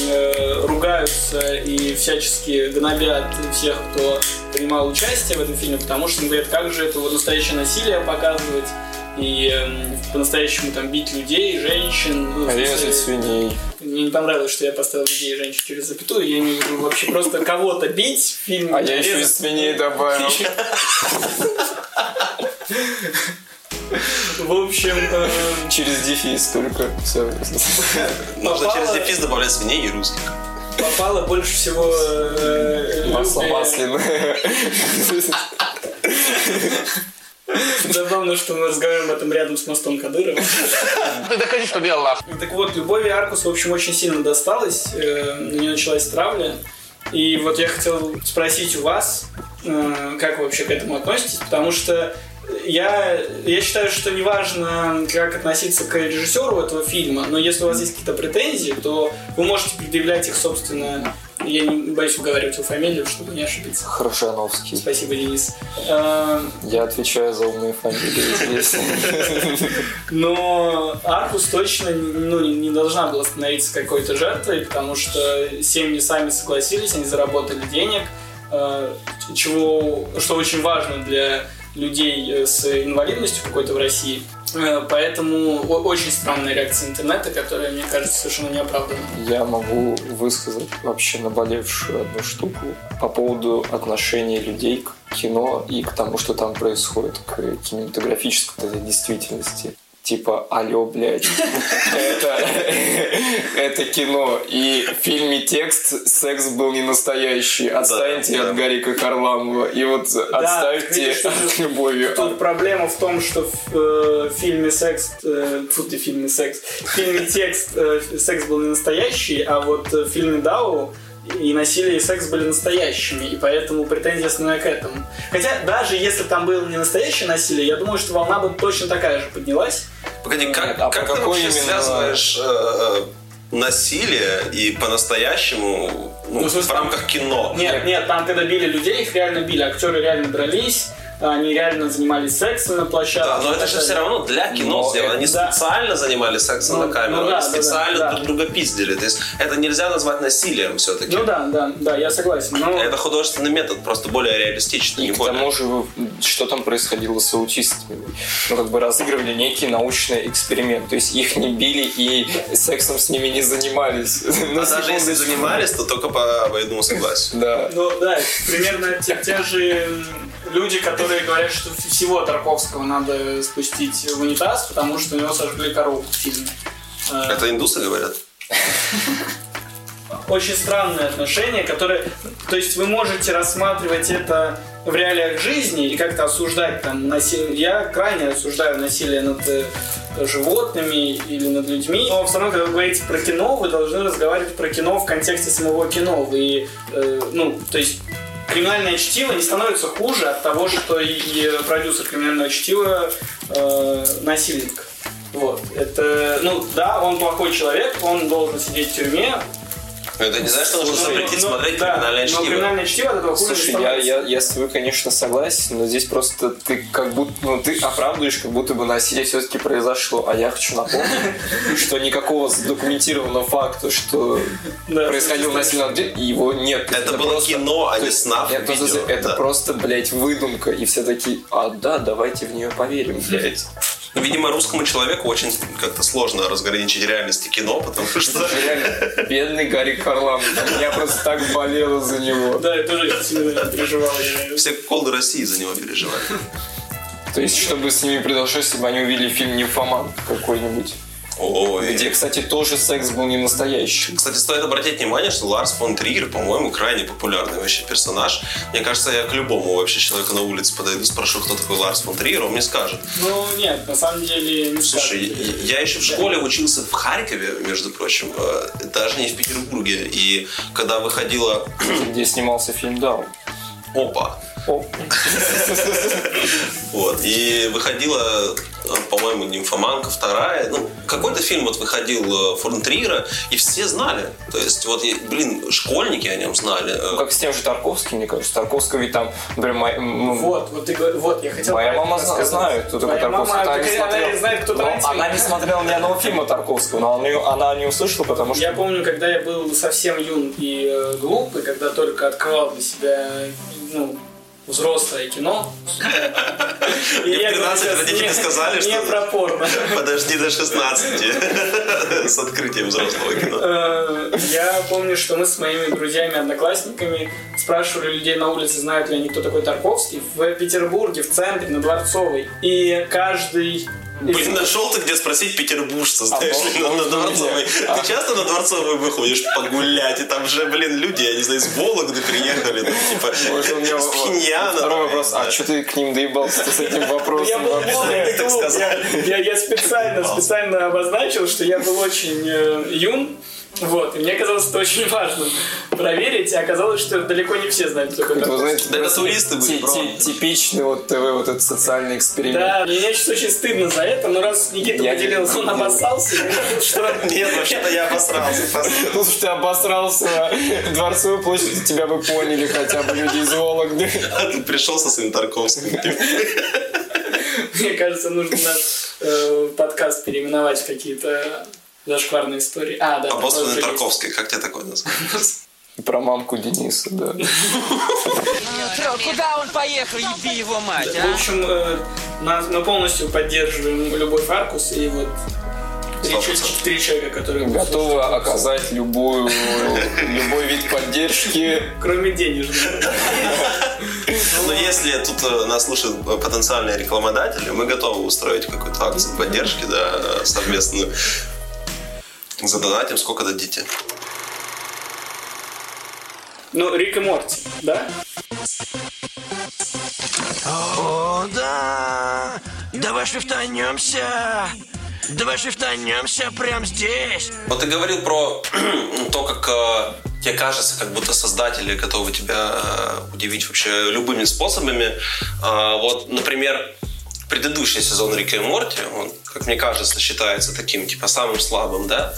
э, ругаются и всячески гнобят всех, кто принимал участие в этом фильме, потому что говорят, как же это вот настоящее насилие показывать и эм, по-настоящему там бить людей, женщин. Ну, Резать свиней. Мне не понравилось, что я поставил людей и женщин через запятую. Я имею в виду вообще просто кого-то бить в фильме. А я еще и свиней добавил. В общем, э, Через дефис только. Все. Нужно Попало. через дефис добавлять свиней и русских. попало больше всего э, Масло любви. масляное. Забавно, что мы разговариваем об этом рядом с мостом Кадырова. Ты докажи, что я Аллах. Так вот, Любови Аркус, в общем, очень сильно досталось. э, На нее началась травля. И вот я хотел спросить у вас, э, как вы вообще к этому относитесь, потому что я, я считаю, что неважно, как относиться к режиссеру этого фильма, но если у вас есть какие-то претензии, то вы можете предъявлять их, собственно, я не боюсь уговаривать его фамилию, чтобы не ошибиться. Хорошановский. Спасибо, Денис. Э, Я отвечаю за умные фамилии, Но Аркус точно ну, не должна была становиться какой-то жертвой, потому что семьи сами согласились, они заработали денег, э, чего, что очень важно для людей э, с инвалидностью какой-то в России. Э, Поэтому очень странная реакция интернета, которая, мне кажется, совершенно неоправданна. Я могу высказать вообще наболевшую одну штуку по поводу отношения людей к кино и к тому, что там происходит, к кинематографической действительности. Типа, алло, блядь, это, это кино. И в фильме текст «Секс был не настоящий». Отстаньте да. от Гарика Харламова. И вот отставьте от любови. Тут проблема в том, что в э, фильме секс, э, фу ты, фильме секс, в фильме текст э, секс был не настоящий, а вот э, в фильме Дау и насилие и секс были настоящими, и поэтому претензия основная к этому. Хотя даже если там было не настоящее насилие, я думаю, что волна бы точно такая же поднялась. Погоди, как, А как по ты вообще именно- связываешь э, насилие и по-настоящему ну, Ну, в смысле, в рамках кино? Нет, нет, там когда били людей, их реально били, актеры реально дрались, они реально занимались сексом на площадке. Да, но это же все равно для кино Но сделано. Они да. специально занимались сексом Ну, на камеру, ну да, они да, да, специально да. друг друга пиздили. То есть это нельзя назвать насилием все-таки. Ну да, да, да, я согласен. Но... Это художественный метод, просто более реалистичный, И не к более. тому же, что там происходило с аутистами? Ну, как бы разыгрывали некий научный эксперимент. То есть их не били и сексом с ними не занимались. А даже если занимались, то только по военному согласию. Да. Ну да, примерно те, те же люди, которые говорят, что всего Тарковского надо спустить в унитаз, потому что у него сожгли корову в фильме. Э, Это индусы говорят? Очень странное отношение, которое... То есть вы можете рассматривать это в реалиях жизни и как-то осуждать там насилие. Я крайне осуждаю насилие над э, животными или над людьми. Но все равно, когда вы говорите про кино, вы должны разговаривать про кино в контексте самого кино. Вы, э, ну, то есть криминальное чтиво не становится хуже от того, что и, продюсер криминального чтива э, насильник. Вот. Это, ну, да, он плохой человек, он должен сидеть в тюрьме. Но это не значит, что нужно запретить Но- смотреть да, криминальное Но чтиво. криминальное чтиво от этого хуже Слушай, я, я, я с тобой, конечно, согласен, но здесь просто ты как будто, ну, ты оправдываешь, как будто бы насилие все-таки произошло. А я хочу напомнить, что никакого задокументированного факта, что происходило насилие над его нет. Это было кино, а не снав Это, просто, блядь, выдумка. И все такие, а да, давайте в нее поверим, блядь. Ну, Видимо, русскому человеку очень как-то сложно разграничить реальность и кино, потому что Реально, бедный Гарик Харламов. Я просто так болела за него. Да, я тоже сильно переживал. Все колды России за него переживали. То есть, чтобы с ними произошло, если бы они увидели фильм «Нимфоман» какой-нибудь. Ой. Где, кстати, тоже секс был не настоящий. Кстати, стоит обратить внимание, что Ларс фон Триер, по-моему, крайне популярный вообще персонаж. Мне кажется, я к любому вообще человеку на улице подойду, спрошу, кто такой Ларс фон Триер, он мне скажет. Ну, нет, на самом деле не Слушай, скажете. я я еще в школе учился в Харькове, между прочим, э, даже не в Петербурге. И когда выходила Где снимался фильм «Даун». Опа, Вот. И выходила, э, по-моему, «Нимфоманка» вторая. Ну, какой-то фильм вот выходил э, фон Триера, и все знали. То есть, вот, блин, школьники о нем знали. Э, как с тем же Тарковским, мне кажется. Тарковского ведь там, например, моя, Вот, вот, ты, вот, я хотел моя мама знает, кто такой Тарковский. мама, Она не смотрела- знает, кто Но. Она не смотрела ни одного фильма Тарковского, но она, не- она не услышала, потому что... Я помню, когда я был совсем юн и э, глуп, и когда только открывал для себя ну, взрослое кино. Мне в я 13 говорю, родители не- сказали, Не что- про порно. Подожди до 16 с открытием взрослого кино. Э, Я помню, что мы с моими друзьями-одноклассниками спрашивали людей на улице, знают ли они, кто такой Тарковский, в Петербурге, в центре, на Дворцовой. И каждый... Блин, нашел ты где спросить петербуржца, знаешь А, ли, на, на Дворцовой. А. Ты часто на Дворцовую выходишь погулять, и там же, блин, люди, я не знаю, из Вологды приехали, там, типа, Может, у меня с Пхеньяна. Второй там, вопрос. я А что ты к ним доебался с этим Я вопросом был полный так клуб. сказал. Я, я- я специально, специально обозначил, что я был очень э, юн Вот, и мне казалось, это очень важно проверить, и оказалось, что далеко не все знают, кто Это, вы знаете, Да это туристы были, Типичный вот ТВ, вот этот социальный эксперимент. Да, мне сейчас очень стыдно за это, но раз Никита Я не- поделился, он обоссался, что... Нет, вообще-то я обосрался. Ну, слушай, ты обосрался на Дворцовой площади, тебя бы поняли хотя бы люди из Вологды. А ты пришел со своим Тарковским. Мне кажется, нужно наш э, подкаст переименовать в какие-то зашкварные истории. А, да. Обоссанный тоже есть. Тарковский, как тебе такое называется? Про мамку Дениса, да. Куда он поехал, еби его мать, В общем, э, нас- мы полностью поддерживаем Любовь Аркус и вот три, человека, которые Готовы оказать любую, любой вид поддержки. Кроме денежных. Но если тут э, нас слушают потенциальные рекламодатели, мы готовы устроить какую-то акцию поддержки, да, совместную. Задонатим, сколько дадите. Ну, Рик и Морти, да? О, да! Давай шифтанемся! Давай шифтанемся прямо здесь! Вот ты говорил про то, как э, тебе кажется, как будто создатели готовы тебя э, удивить вообще любыми способами. А, вот, например, предыдущий сезон Рика и Морти, он, как мне кажется, считается таким, типа, самым слабым, да?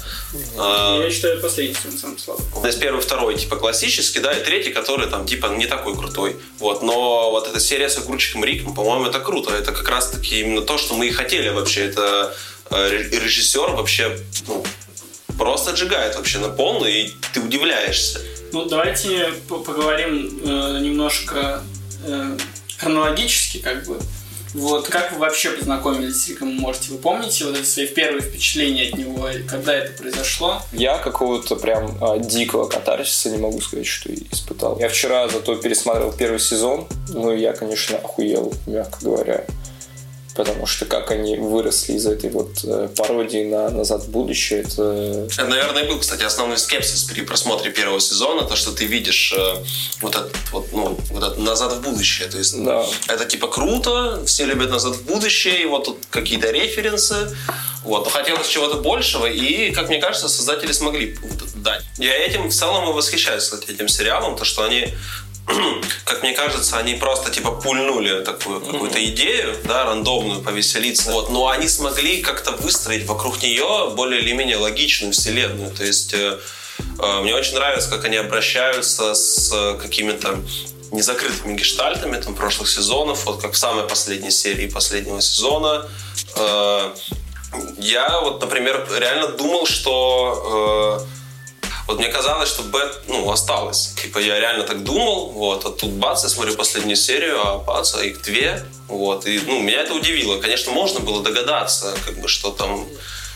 А, Я считаю, последний сезон самым слабым. То есть первый, второй, типа, классический, да, и третий, который, там, типа, не такой крутой. Вот, но вот эта серия с огурчиком Риком, по-моему, это круто. Это как раз-таки именно то, что мы и хотели вообще. Это э, ре- режиссер вообще, ну, просто отжигает вообще на полную, и ты удивляешься. Ну, давайте по- поговорим э, немножко э, хронологически, как бы. Вот, как вы вообще познакомились с Риком Морти? Вы помните вот эти свои первые впечатления от него, и когда это произошло? Я какого-то прям а, дикого катарсиса не могу сказать, что испытал. Я вчера зато пересмотрел первый сезон, ну я, конечно, охуел, мягко говоря. Потому что как они выросли из этой вот э, пародии на «Назад в будущее», это... Это, наверное, и был, кстати, основной скепсис при просмотре первого сезона, то, что ты видишь э, вот этот вот, ну, вот этот «Назад в будущее». То есть Да. это типа круто, все любят «Назад в будущее», и вот тут какие-то референсы. Вот. Но хотелось чего-то большего, и, как мне кажется, создатели смогли дать. Я этим в целом и восхищаюсь кстати, этим сериалом, то, что они как мне кажется, они просто типа пульнули такую какую-то идею, да, рандомную, повеселиться. Вот, но они смогли как-то выстроить вокруг нее более или менее логичную вселенную. То есть э, э, мне очень нравится, как они обращаются с э, какими-то незакрытыми гештальтами там, прошлых сезонов, вот как в самой последней серии последнего сезона. Э, я вот, например, реально думал, что э, вот мне казалось, что Бет, ну, осталось. Типа, я реально так думал, вот, а тут бац, я смотрю последнюю серию, а бац, а их две, вот, и, ну, меня это удивило. Конечно, можно было догадаться, как бы, что там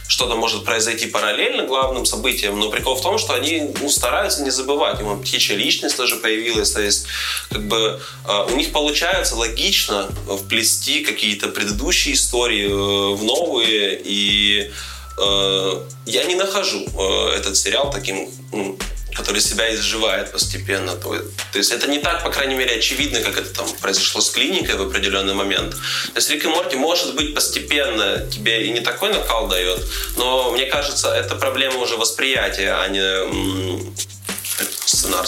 что-то может произойти параллельно главным событиям, но прикол в том, что они ну, стараются не забывать. У них птичья личность тоже появилась, то есть как бы э, у них получается логично вплести какие-то предыдущие истории э, в новые, и я не нахожу э, этот сериал таким, который себя изживает постепенно. То, то есть это не так, по крайней мере, очевидно, как это там произошло с клиникой в определенный момент. То есть Рик и Морти, может быть, постепенно тебе и не такой накал дает, но мне кажется, это проблема уже восприятия, а не сценар,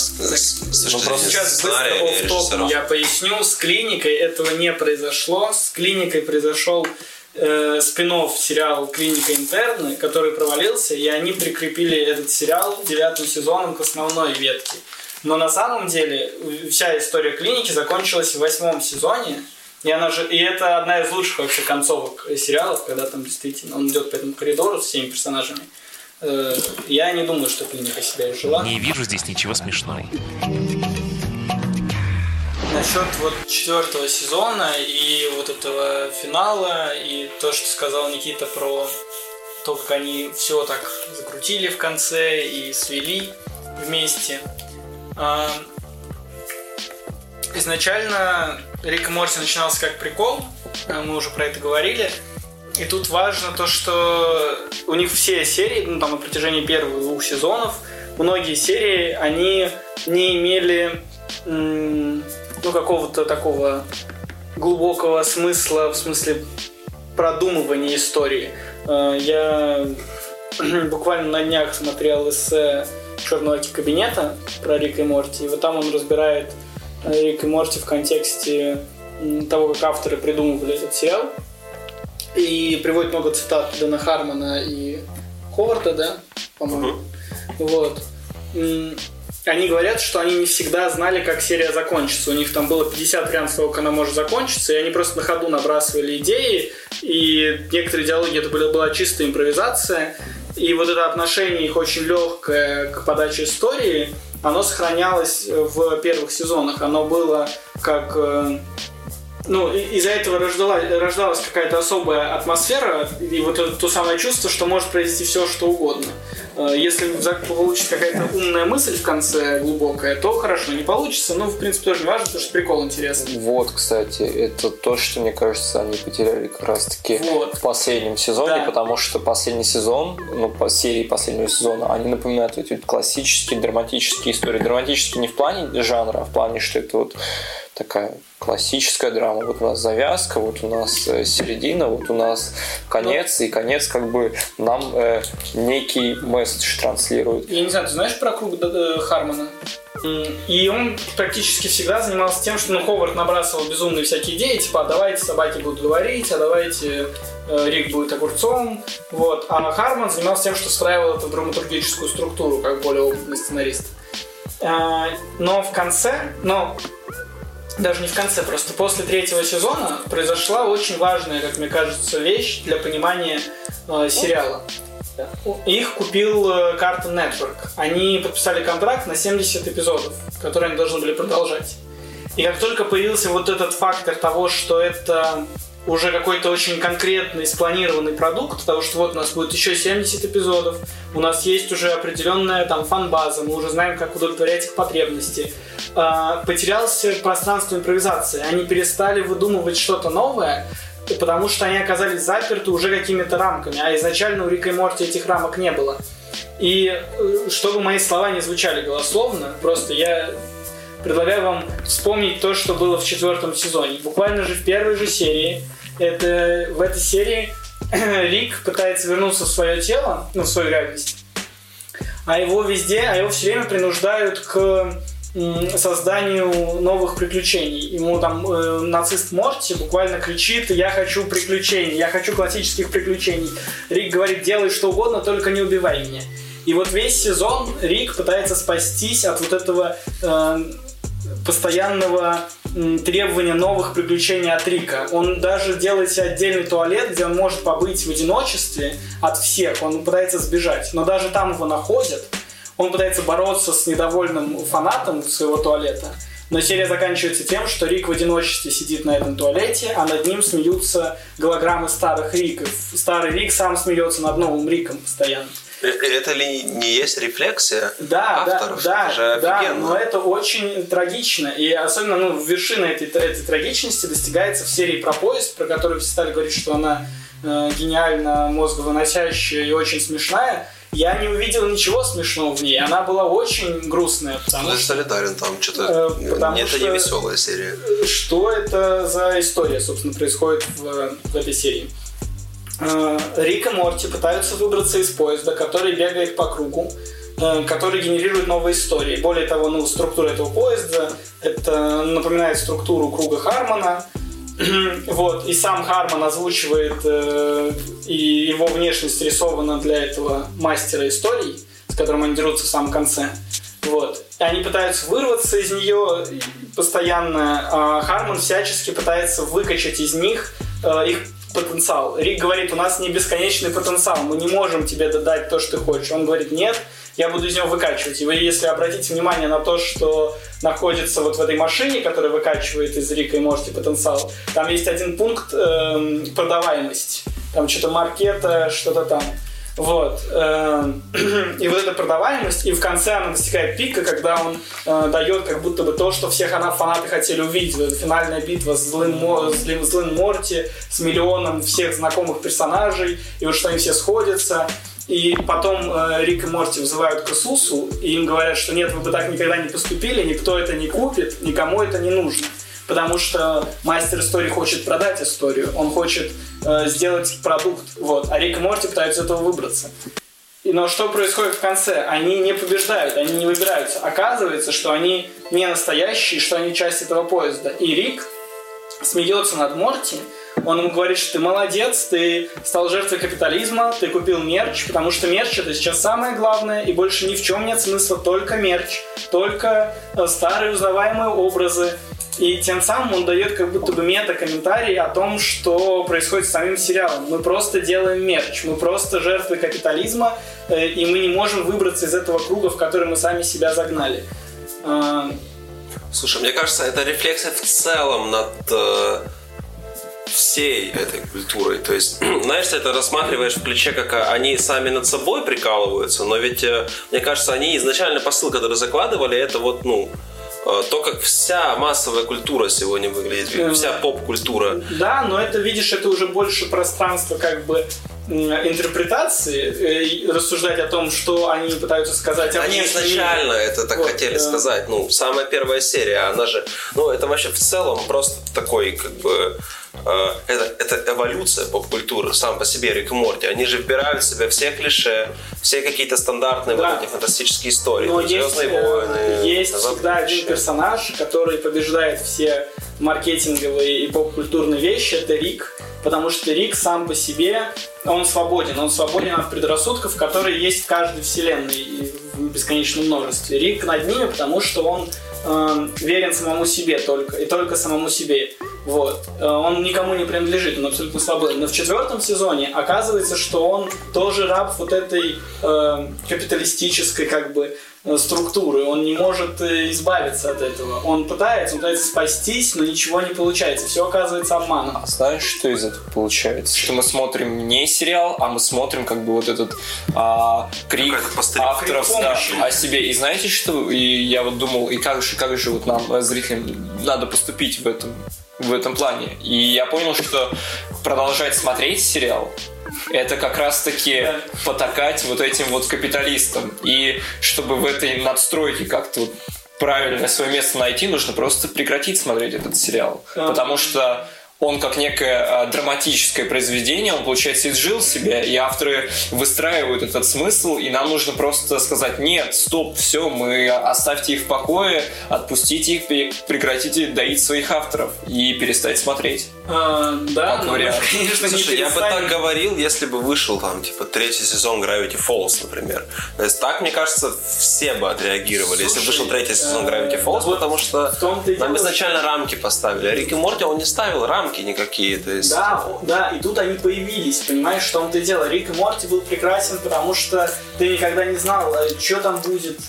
Ну, просто Сейчас быстро я поясню. С клиникой этого не произошло. С клиникой произошел э, спин сериал «Клиника интерны», который провалился, и они прикрепили этот сериал девятым сезоном к основной ветке. Но на самом деле вся история клиники закончилась в восьмом сезоне, и, она же, и это одна из лучших вообще концовок сериалов, когда там действительно он идет по этому коридору с всеми персонажами. Э, Я не думаю, что клиника себя изжила. Не вижу здесь ничего смешного. Насчет вот четвертого сезона и вот этого финала, и то, что сказал Никита про то, как они все так закрутили в конце и свели вместе. А, Изначально Рик и Морти начинался как прикол, а, мы уже про это говорили. И тут важно то, что у них все серии, ну там на протяжении первых двух сезонов, многие серии, они не имели ну, какого-то такого глубокого смысла, в смысле продумывания истории. Э, Я буквально на днях смотрел эссе черного кабинета про Рика и Морти, и вот там он разбирает э, Рик и Морти в контексте того, как авторы придумывали этот сериал. И приводит много цитат Дэна Хармона и Ховарда, да, по-моему. Вот. Они говорят, что они не всегда знали, как серия закончится. У них там было 50 вариантов того, как она может закончиться, и они просто на ходу набрасывали идеи, и некоторые диалоги это была, была чистая импровизация. И вот это отношение их очень легкое к подаче истории, оно сохранялось в первых сезонах. Оно было как э, ну, из-за этого рождала, рождалась какая-то особая атмосфера и вот это то самое чувство, что может произойти все, что угодно. Э, Если получится какая-то умная мысль в конце глубокая, то хорошо, не получится, но в принципе тоже не важно, потому что прикол интересный. Вот, кстати, это то, что, мне кажется, они потеряли как раз-таки Вот. в последнем сезоне, Да. потому что последний сезон, ну, по серии последнего сезона, они напоминают эти классические драматические истории. Драматические не в плане жанра, а в плане, что это вот такая классическая драма. Вот у нас завязка, вот у нас э, середина, вот у нас конец, и конец как бы нам э, некий месседж транслирует. Я не знаю, ты знаешь про круг э, Хармона? М, И он практически всегда занимался тем, что ну, Ховард набрасывал безумные всякие идеи, типа, а давайте собаки будут говорить, а давайте э, Рик будет огурцом, вот. А Харман занимался тем, что встраивал это в драматургическую структуру, как более опытный сценарист. А, Но в конце, но даже не в конце, просто после третьего сезона произошла очень важная, как мне кажется, вещь для понимания э, сериала. Их купил э, Cartoon Network. Они подписали контракт на 70 эпизодов, которые они должны были продолжать. И как только появился вот этот фактор того, что это уже какой-то очень конкретный, спланированный продукт, потому что вот у нас будет еще 70 эпизодов, у нас есть уже определенная там фан-база, мы уже знаем, как удовлетворять их потребности. А, Потерялось пространство импровизации. Они перестали выдумывать что-то новое, потому что они оказались заперты уже какими-то рамками, а изначально у Рика и Морти этих рамок не было. И э, чтобы мои слова не звучали голословно, просто я предлагаю вам вспомнить то, что было в четвертом сезоне. Буквально же в первой же серии, это в этой серии Рик пытается вернуться в свое тело, ну, в свою реальность, а его везде, а его все время принуждают к созданию новых приключений. Ему там э, нацист Морти буквально кричит «Я хочу приключений, я хочу классических приключений». Рик говорит «Делай что угодно, только не убивай меня». И вот весь сезон Рик пытается спастись от вот этого э, постоянного требования новых приключений от Рика. Он даже делает себе отдельный туалет, где он может побыть в одиночестве от всех. Он пытается сбежать. Но даже там его находят. Он пытается бороться с недовольным фанатом своего туалета. Но серия заканчивается тем, что Рик в одиночестве сидит на этом туалете, а над ним смеются голограммы старых Риков. Старый Рик сам смеется над новым Риком постоянно. Это ли не есть рефлексия Да, авторов? да, это да, да, но это очень трагично. И особенно, ну, вершина этой, этой трагичности достигается в серии про поезд, про которую все стали говорить, что она э, гениально мозговыносящая и очень смешная. Я не увидел ничего смешного в ней. Она была очень грустная, потому что солидарен, там что-то... Э, потому это что- не веселая серия. что это за история, собственно, происходит в, в этой серии? Э, Рик и Морти пытаются выбраться из поезда, который бегает по кругу, э, который генерирует новые истории. Более того, ну, структура этого поезда это напоминает структуру круга Хармона. Вот, и сам Хармон озвучивает, э, и его внешность рисована для этого мастера историй, с которым они дерутся в самом конце. Вот. И они пытаются вырваться из нее постоянно. а Хармон всячески пытается выкачать из них их потенциал. Рик говорит, у нас не бесконечный потенциал, мы не можем тебе дать то, что ты хочешь. Он говорит, нет, я буду из него выкачивать. И вы, если обратите внимание на то, что находится вот в этой машине, которая выкачивает из Рика и Морти потенциал, там есть один пункт эм, продаваемость. Там что-то маркета, что-то там. Вот. эм, И вот эта продаваемость, и в конце она достигает пика, когда он э, дает как будто бы то, что все хана- фанаты хотели увидеть. Вот финальная битва с злым, злым, злым Морти, с миллионом всех знакомых персонажей, и вот что они все сходятся. И потом э, Рик и Морти вызывают к Иисусу, и им говорят, что нет, вы бы так никогда не поступили, никто это не купит, никому это не нужно. Потому что мастер истории хочет продать историю, он хочет э, сделать продукт, вот. А Рик и Морти пытаются из этого выбраться. И, но что происходит в конце? Они не побеждают, они не выбираются. Оказывается, что они не настоящие, что они часть этого поезда. И Рик смеется над Морти, он ему говорит, что ты молодец, ты стал жертвой капитализма, ты купил мерч, потому что мерч это сейчас самое главное, и больше ни в чем нет смысла, только мерч, только э, старые узнаваемые образы. И тем самым он дает как будто бы мета-комментарий о том, что происходит с самим сериалом. Мы просто делаем мерч, мы просто жертвы капитализма, э, и мы не можем выбраться из этого круга, в который мы сами себя загнали. А, Слушай, мне кажется, это рефлексия в целом над э, всей этой культурой. То есть, знаешь, ты это рассматриваешь в ключе, как они сами над собой прикалываются, но ведь, э, мне кажется, они изначально посыл, который закладывали, это вот, ну, то, как вся массовая культура сегодня выглядит, вся поп-культура. Да, но это, видишь, это уже больше пространство как бы интерпретации, э, рассуждать о том, что они пытаются сказать о Они мире. изначально это так Вот, хотели э, сказать. Ну, самая первая серия, она же, ну, это вообще в целом просто такой, как бы, э, это, это эволюция поп-культуры сам по себе Рик и Морти. Они же вбирают в себя все клише, все какие-то стандартные Да. вот эти фантастические истории. Но есть, э, войны. есть всегда один персонаж, который побеждает все маркетинговые и поп-культурные вещи, это Рик. Потому что Рик сам по себе, он свободен. Он свободен от предрассудков, которые есть в каждой вселенной и в бесконечном множестве. Рик над ними, потому что он э, верен самому себе только, и только самому себе. Вот. Э, Он никому не принадлежит, он абсолютно свободен. Но в четвертом сезоне оказывается, что он тоже раб вот этой э, капиталистической как бы структуры. Он не может э, избавиться от этого. Он пытается, он пытается спастись, но ничего не получается. Все оказывается обманом. Знаешь, что из этого получается? Что мы смотрим не сериал, а мы смотрим как бы вот этот а, крик авторов крик да, о себе. И знаете что? И я вот думал, и как же, как же вот нам, э, зрителям, надо поступить в этом, в этом плане. И я понял, что продолжать смотреть сериал это как раз-таки Да. потакать вот этим вот капиталистам. И чтобы в этой надстройке как-то вот правильное свое место найти, нужно просто прекратить смотреть этот сериал. Да. Потому что он как некое а, драматическое произведение, он, получается, изжил себя, и авторы выстраивают этот смысл, и нам нужно просто сказать, нет, стоп, все, мы оставьте их в покое, отпустите их, прекратите доить своих авторов и перестать смотреть. А, да, Как но вариант. конечно, не Слушай, я бы так говорил, если бы вышел там, типа, третий сезон Gravity Falls, например. То есть так, мне кажется, все бы отреагировали, если бы Слушай, вышел третий сезон э, Gravity Falls, вот потому что нам изначально рамки поставили. А Рик и Морти, он не ставил рамки никакие. То есть... Да, да, и тут они появились, понимаешь, в том-то и дело. Рик и Морти был прекрасен, потому что ты никогда не знал, что там будет,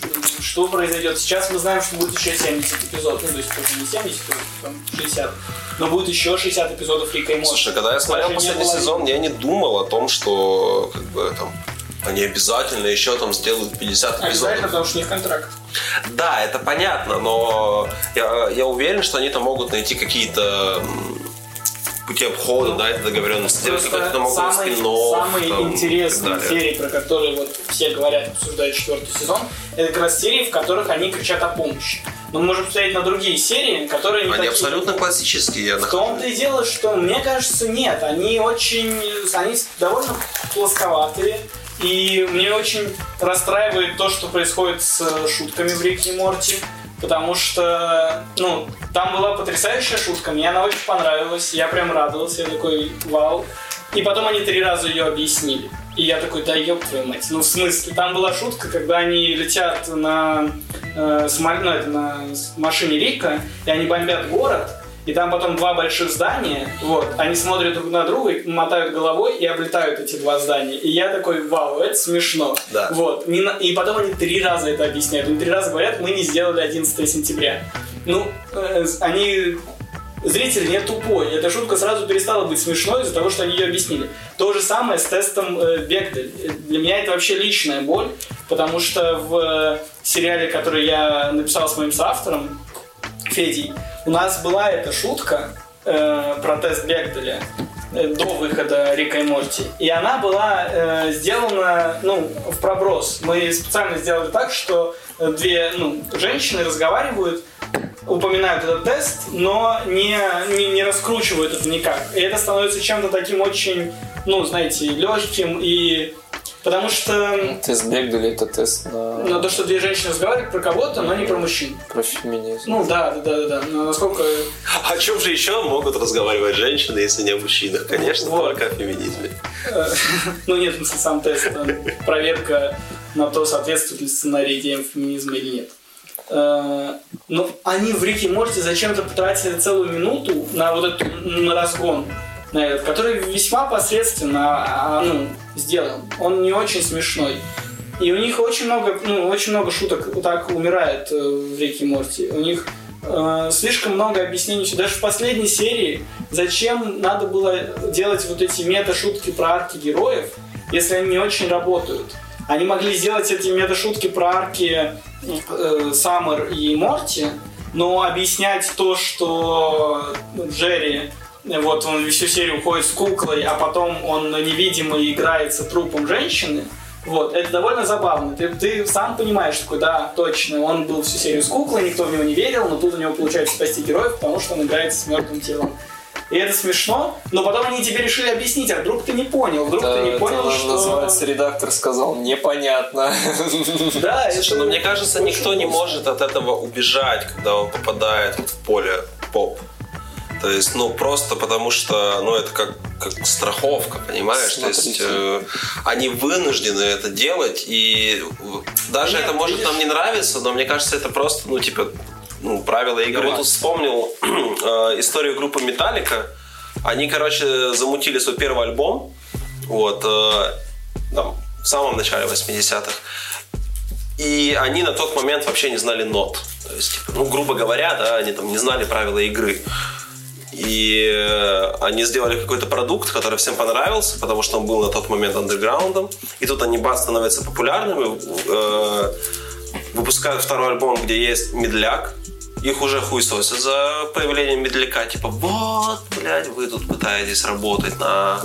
что произойдет. Сейчас мы знаем, что будет еще 70 эпизодов, ну, то есть не 70, а там 60. Но будет еще 60 эпизодов Рика и Морти. Слушай, когда я смотрел Даже последний было сезон, я не думал о том, что как бы там они обязательно еще там сделают 50 Обязательно, эпизодов. потому что у них контракт. Да, это понятно, но я, я уверен, что они там могут найти какие-то пути обхода, да, этой договоренности, Просто какой-то могут самый, там, и интересные так далее. серии, про которые вот все говорят, обсуждают четвертый сезон, это как раз серии, в которых они кричат о помощи. Но мы можем посмотреть на другие серии, которые не Они такие. абсолютно классические, я В нахожу. том-то и дело, что мне кажется, нет. Они очень... Они довольно плосковатые. И мне очень расстраивает то, что происходит с шутками в Рике и Морти. Потому что, ну, там была потрясающая шутка, мне она очень понравилась, я прям радовался, я такой, вау. И потом они три раза ее объяснили. И я такой, да ёб твою мать. Ну, в смысле, там была шутка, когда они летят на, э, самоле- ну, это, на машине Рика, и они бомбят город, и там потом два больших здания, вот, они смотрят друг на друга, и мотают головой и облетают эти два здания. И я такой, вау, это смешно. Да. Вот. И потом они три раза это объясняют. Они три раза говорят, мы не сделали 11 сентября. Ну, э, они Зритель не тупой. Эта шутка сразу перестала быть смешной из-за того, что они ее объяснили. То же самое с тестом э. Э, Для меня это вообще личная боль, потому что в э, сериале, который я написал с моим соавтором, Федей, у нас была эта шутка э, про тест Бекделя э, до выхода Рика и Морти. И она была э, сделана ну, в проброс. Мы специально сделали так, что э, две ну, женщины разговаривают, упоминают этот тест, но не, не, не раскручивают это никак. И это становится чем-то таким очень, ну, знаете, легким и Потому что Тест Бегделя это тест на, на то, что две женщины разговаривают про кого-то, но не про мужчин. про феминизм. Ну да, да, да, да, да. Но насколько О чем же еще могут разговаривать женщины, если не о мужчинах? Конечно, Вот. только о феминизме. Ну нет, в смысле, сам тест, проверка на то, соответствует ли сценарий идеям феминизма или нет. Э, Но они в Рике и Морти зачем-то потратили целую минуту на вот этот на разгон, который весьма посредственно а, ну, сделан. Он не очень смешной. И у них очень много, ну, очень много шуток так умирает э, в Рике и Морти. У них э, слишком много объяснений. Даже в последней серии зачем надо было делать вот эти мета-шутки про арки героев, если они не очень работают. Они могли сделать эти мета-шутки про арки э, Саммер и Морти, но объяснять то, что Джерри э, вот он всю серию уходит с куклой, а потом он невидимый играется трупом женщины, вот, это довольно забавно. Ты, ты сам понимаешь, такой, да, точно, он был всю серию с куклой, никто в него не верил, но тут у него получается спасти героев, потому что он играется с мертвым телом. И это смешно, но потом они тебе решили объяснить, а вдруг ты не понял, вдруг Это, ты не это понял, что... называется редактор сказал непонятно. Да, Слушай, это ну мне кажется, никто не может от этого убежать, когда он попадает вот в поле поп. То есть, ну, просто потому что, ну, это как, как страховка, понимаешь? То есть, Смотрите. э, они вынуждены это делать, и даже Нет, это может видишь- нам не нравиться, но мне кажется, это просто, ну, типа, ну, правила игры. Я тут вспомнил э, историю группы Металлика. Они, короче, замутили свой первый альбом, вот, э, там, в самом начале 80-х. И они на тот момент вообще не знали нот. То есть, типа, ну, грубо говоря, да, они там не знали правила игры. И э, они сделали какой-то продукт, который всем понравился, потому что он был на тот момент андерграундом. И тут они бац становятся популярными, э, выпускают второй альбом, где есть медляк. Их уже хуесосят за появление медляка. Типа, вот, блядь, вы тут пытаетесь работать на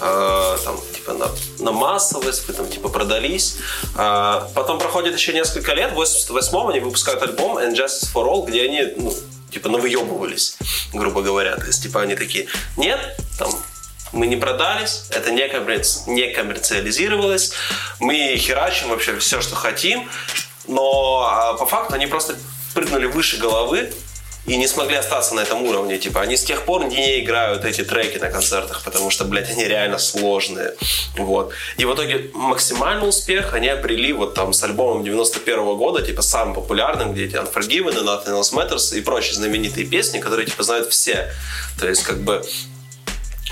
э, там, типа, на, на массовость, вы там, типа, продались. А, потом проходит еще несколько лет, в 88-м они выпускают альбом And Justice for All, где они, ну, типа, навыебывались, грубо говоря. То есть, типа, они такие, нет, там, мы не продались, это не, коммерци- не коммерциализировалось, мы херачим вообще все, что хотим, но а, по факту они просто прыгнули выше головы и не смогли остаться на этом уровне. Типа, они с тех пор не играют эти треки на концертах, потому что, блядь, они реально сложные. Вот. И в итоге максимальный успех они обрели вот там с альбомом 91 года, типа, самым популярным, где эти Unforgiven, Nothing Else Matters и прочие знаменитые песни, которые, типа, знают все. То есть, как бы,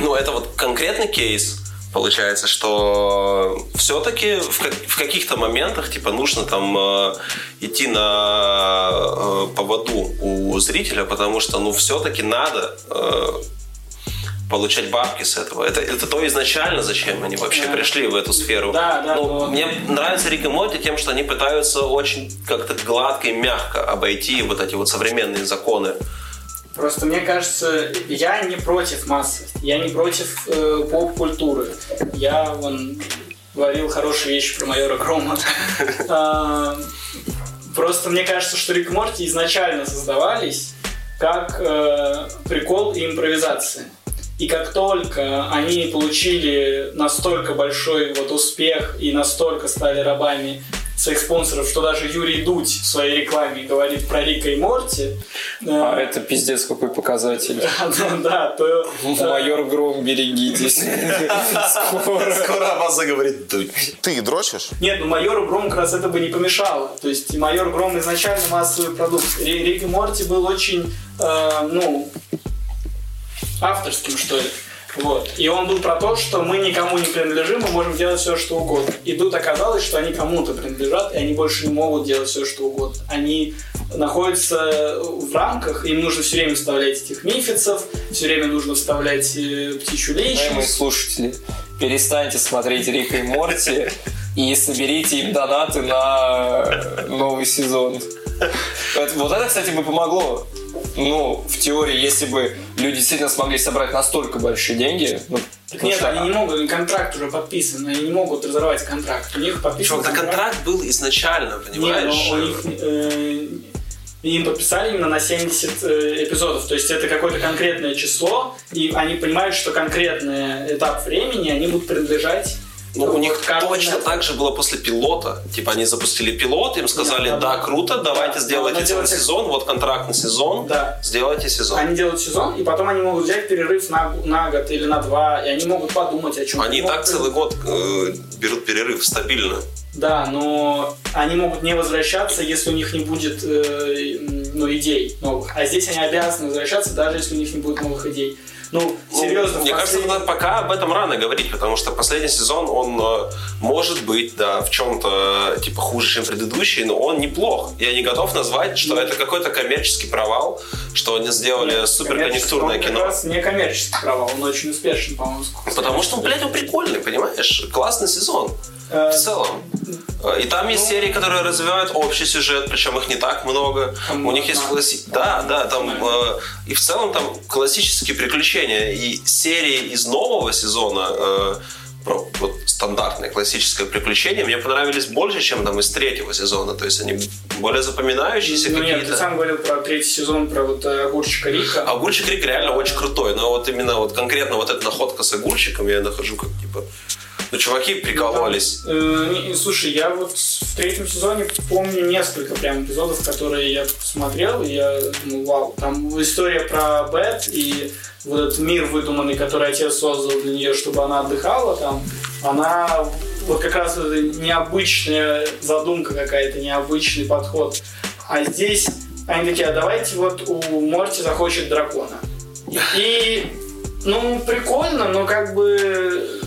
ну, это вот конкретный кейс, получается, что все-таки в, в каких-то моментах, типа, нужно там э, идти на э, поводу у зрителя, потому что, ну, все-таки надо э, получать бабки с этого. Это, это то изначально, зачем они вообще Да. пришли в эту сферу. Да, да, Ну, но- Мне нравится Рик и Морти тем, что они пытаются очень как-то гладко и мягко обойти вот эти вот современные законы. Просто мне кажется, я не против массовости, я не против э, поп-культуры. Я вон говорил хорошие вещи про майора Грома. А, Просто мне кажется, что Рик Морти изначально создавались как э, прикол и импровизация. И как только они получили настолько большой вот успех и настолько стали рабами своих спонсоров, что даже Юрий Дудь в своей рекламе говорит про Рика и Морти. э, А это пиздец какой показатель. да, да, то... э, Майор Гром, берегитесь. Скоро. О вас заговорит Дудь. Ты дрочишь? Нет, ну майору Грому как раз это бы не помешало. То есть майор Гром изначально массовый продукт. Ри- Рик и Морти был очень, э, ну, авторским, что ли. Вот. И он был про то, что мы никому не принадлежим, мы можем делать все, что угодно. И тут оказалось, что они кому-то принадлежат, и они больше не могут делать все, что угодно. Они находятся в рамках, им нужно все время вставлять этих мифицев, все время нужно вставлять э, птичью личность. слушатели, перестаньте смотреть Рика и Морти и соберите им донаты на новый сезон. Это- Вот это, кстати, бы помогло. Ну, в теории, если бы люди действительно смогли собрать настолько большие деньги, ну, потому Нет, что- они не могут, контракт уже подписан, они не могут разорвать контракт. У них подписан Чувак, да контракт был изначально, Нет, понимаешь? но у них э, им подписали именно на 70 э, эпизодов. То есть это какое-то конкретное число, и они понимают, что конкретный этап времени они будут принадлежать Ну, у них точно Network. так же было после пилота. Типа они запустили пилот, им сказали, Да, да, да. круто, давайте Да, сделайте целый делайте- сезон, вот контракт на сезон, Да. сделайте сезон. Они делают сезон, и потом они могут взять перерыв на, на год или на два, и они могут подумать о чем. Они и так целый год э, берут перерыв стабильно. Да, но они могут не возвращаться, если у них не будет э, ну, идей новых. А здесь они обязаны возвращаться, даже если у них не будет новых идей. Ну, Ну, серьезно, Мне кажется, последний- пока- пока об этом рано говорить, потому что последний сезон, он э, может быть, да, в чем-то э, типа хуже, чем предыдущий, но он неплох. Я не готов назвать, что это какой-то коммерческий провал, что они сделали суперконъюнктурное Он как кино. раз не коммерческий провал, он очень успешен, по-моему. Потому что, блядь, он прикольный, понимаешь? Классный сезон. Э, В целом. И там есть серии, которые развивают общий сюжет, причем их не так много. У них есть класси... Да, да, там... э, и в целом там классические приключения. И серии из нового сезона э, про вот стандартное классическое приключение мне понравились больше, чем там из третьего сезона. То есть они более запоминающиеся Ну нет, какие-то. ты сам говорил про третий сезон, про вот э, огурчика Рика. Огурчик Рик реально очень крутой, но вот именно вот конкретно вот эта находка с огурчиком я нахожу как типа... Ну, чуваки прикололись. Э, не- слушай, я вот в третьем сезоне помню несколько прям эпизодов, которые я смотрел, и я думал, вау, там история про Бет и вот этот мир выдуманный, который отец создал для нее, чтобы она отдыхала там, она вот как раз эта необычная задумка какая-то, необычный подход. А здесь они такие, а давайте вот у Морти захочет дракона. И, ну, прикольно, но как бы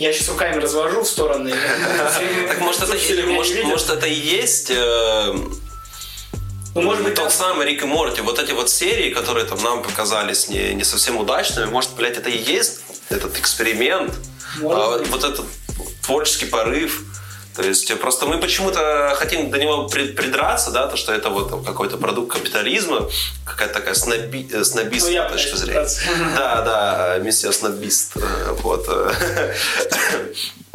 я сейчас руками развожу в стороны. Так может это, и есть э, Ну, может быть, тот самый Рик и Морти. Вот эти вот серии, которые там нам показались не, не совсем удачными, может, блядь, это и есть этот эксперимент, а, вот этот творческий порыв. То есть э, просто мы почему-то хотим до него при- придраться, да, то, что это вот какой-то продукт капитализма, какая-то такая сноби, э, снобистская Ну, я точка зрения. Да, да, э, миссия снобист. Вот.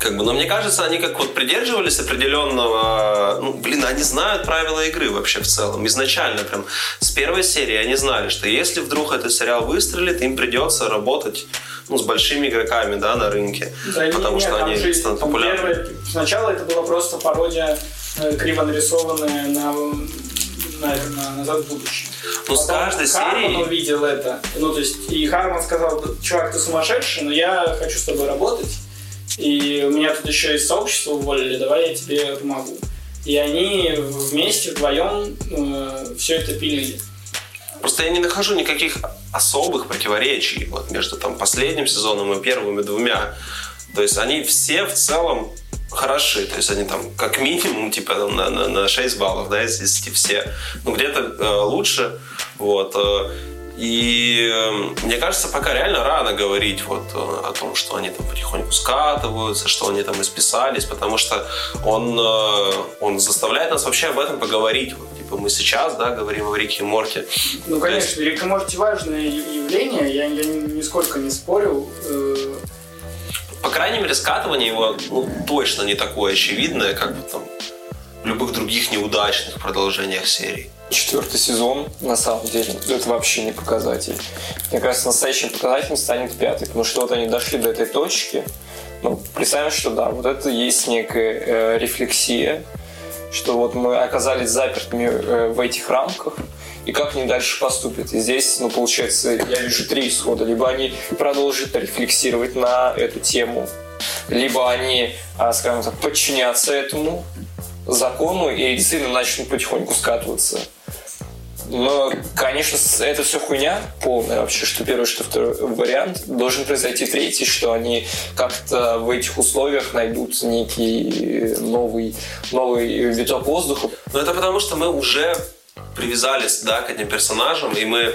Как бы, но мне кажется, они как вот придерживались определенного... Ну, блин, они знают правила игры вообще в целом. Изначально прям с первой серии они знали, что если вдруг этот сериал выстрелит, им придется работать ну, с большими игроками да, на рынке. Да, потому не, что они же станут популярны. первое- Сначала это была просто пародия э, криво нарисованная на, на, на «Назад в будущее». Ну, с каждой Харман серии... увидел это. Ну, то есть, и Харман сказал, чувак, ты сумасшедший, но я хочу с тобой работать. И у меня тут еще из сообщества уволили, давай я тебе помогу. И они вместе, вдвоем э, все это пилили. Просто я не нахожу никаких особых противоречий вот, между там, последним сезоном и первыми двумя. То есть они все в целом хороши. То есть они там как минимум типа на, на, на 6 баллов, да, из 10 все. Ну, где-то э, лучше. Вот. э, и э, мне кажется, пока реально рано говорить вот э, о том, что они там потихоньку скатываются, что они там исписались, потому что он, э, он заставляет нас вообще об этом поговорить. Вот, типа мы сейчас, да, говорим о Рике и Морте. Ну, конечно, Рик и Морти важное явление, я, я нисколько не спорю. Э, По крайней мере, скатывание его ну, точно не такое очевидное, как бы там в любых других неудачных продолжениях серии. Четвертый сезон, на самом деле, это вообще не показатель. Мне кажется, настоящим показателем станет пятый, потому что вот они дошли до этой точки. Ну, представим, что да, вот это есть некая э, рефлексия, что вот мы оказались запертыми э, в этих рамках, и как они дальше поступят. И здесь, ну, получается, я вижу три исхода. Либо они продолжат рефлексировать на эту тему, либо они, а, скажем так, подчинятся этому закону и действительно начнут потихоньку скатываться. Но, конечно, это все хуйня полная вообще, что первый, что второй вариант. Должен произойти третий, что они как-то в этих условиях найдут некий новый, новый виток воздуха. Но это потому, что мы уже привязались да, к этим персонажам, и мы,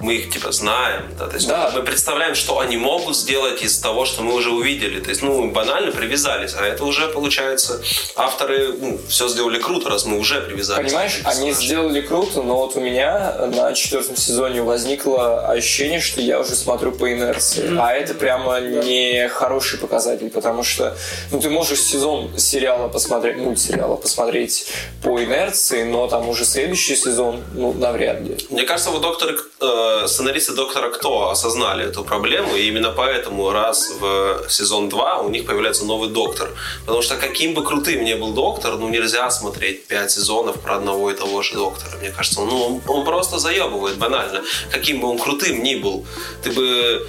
мы их типа знаем. Да? То есть Да. мы представляем, что они могут сделать из того, что мы уже увидели. То есть, ну, банально привязались. А это уже, получается, авторы ну, все сделали круто, раз мы уже привязались. Понимаешь, они сделали круто, но вот у меня на четвертом сезоне возникло ощущение, что я уже смотрю по инерции. А это прямо не хороший показатель, потому что ну, ты можешь сезон сериала посмотреть, мультсериала посмотреть по инерции, но там уже следующий сезон, ну, навряд ли. Мне кажется, вот доктор, э, сценаристы Доктора Кто осознали эту проблему, и именно поэтому раз в сезон 2 у них появляется новый Доктор. Потому что каким бы крутым ни был Доктор, ну нельзя смотреть 5 сезонов про одного и того же Доктора. Мне кажется, ну, он, просто заебывает банально. Каким бы он крутым ни был. Ты бы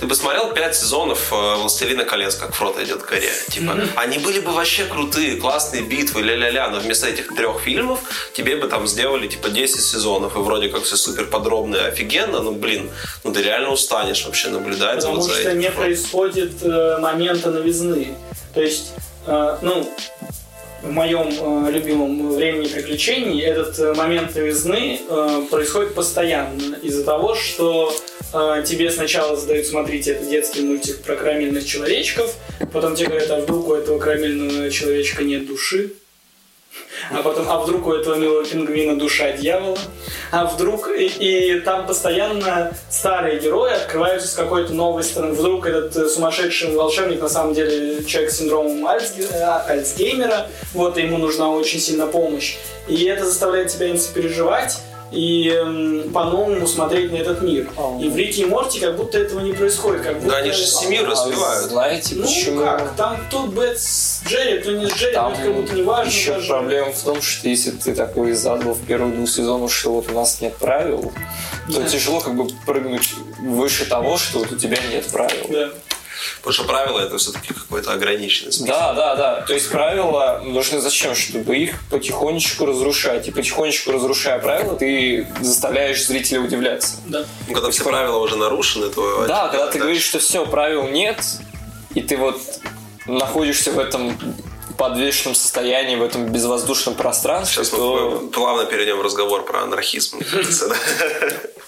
ты бы смотрел пять сезонов э, «Властелина колец», как Фрод идет к горе. Типа, они были бы вообще крутые, классные битвы, ля-ля-ля, но вместо этих трех фильмов тебе бы там сделали, типа, 10 сезонов, и вроде как все супер подробно и офигенно, ну, блин, ну, ты реально устанешь вообще наблюдать Потому вот за что этим. не происходит э, момента новизны. То есть, э, ну, в моем э, любимом времени приключений этот э, момент новизны э, происходит постоянно из-за того, что тебе сначала задают смотреть это детский мультик про карамельных человечков, потом тебе говорят, а вдруг у этого карамельного человечка нет души, а потом, а вдруг у этого милого пингвина душа дьявола, а вдруг, и, и там постоянно старые герои открываются с какой-то новой стороны. Вдруг этот э, сумасшедший волшебник на самом деле человек с синдромом э, Альцгеймера, вот, и ему нужна очень сильно помощь. И это заставляет тебя им сопереживать, и эм, по-новому смотреть на этот мир. И в Рике и Морти как будто этого не происходит. Как будто... Да они же семью развивают. Знаете, Ну почему? как, там то Бет с Джерри, то не с Джерри, Там как будто не важно еще даже. проблема в том, что если ты такой задал в первых двух сезонах, что вот у нас нет правил, то Да. тяжело как бы прыгнуть выше того, что вот у тебя нет правил. Да. Потому что правила это все-таки какой-то ограниченный список. Да, да, да. То есть правила нужны зачем? Чтобы их потихонечку разрушать. И потихонечку разрушая правила, ты заставляешь зрителя удивляться. Да. Ну, Когда все правила уже нарушены, то... Да, когда ты говоришь, что все, правил нет, и ты вот находишься в этом подвешенном состоянии, в этом безвоздушном пространстве, Сейчас мы то... плавно перейдем в разговор про анархизм.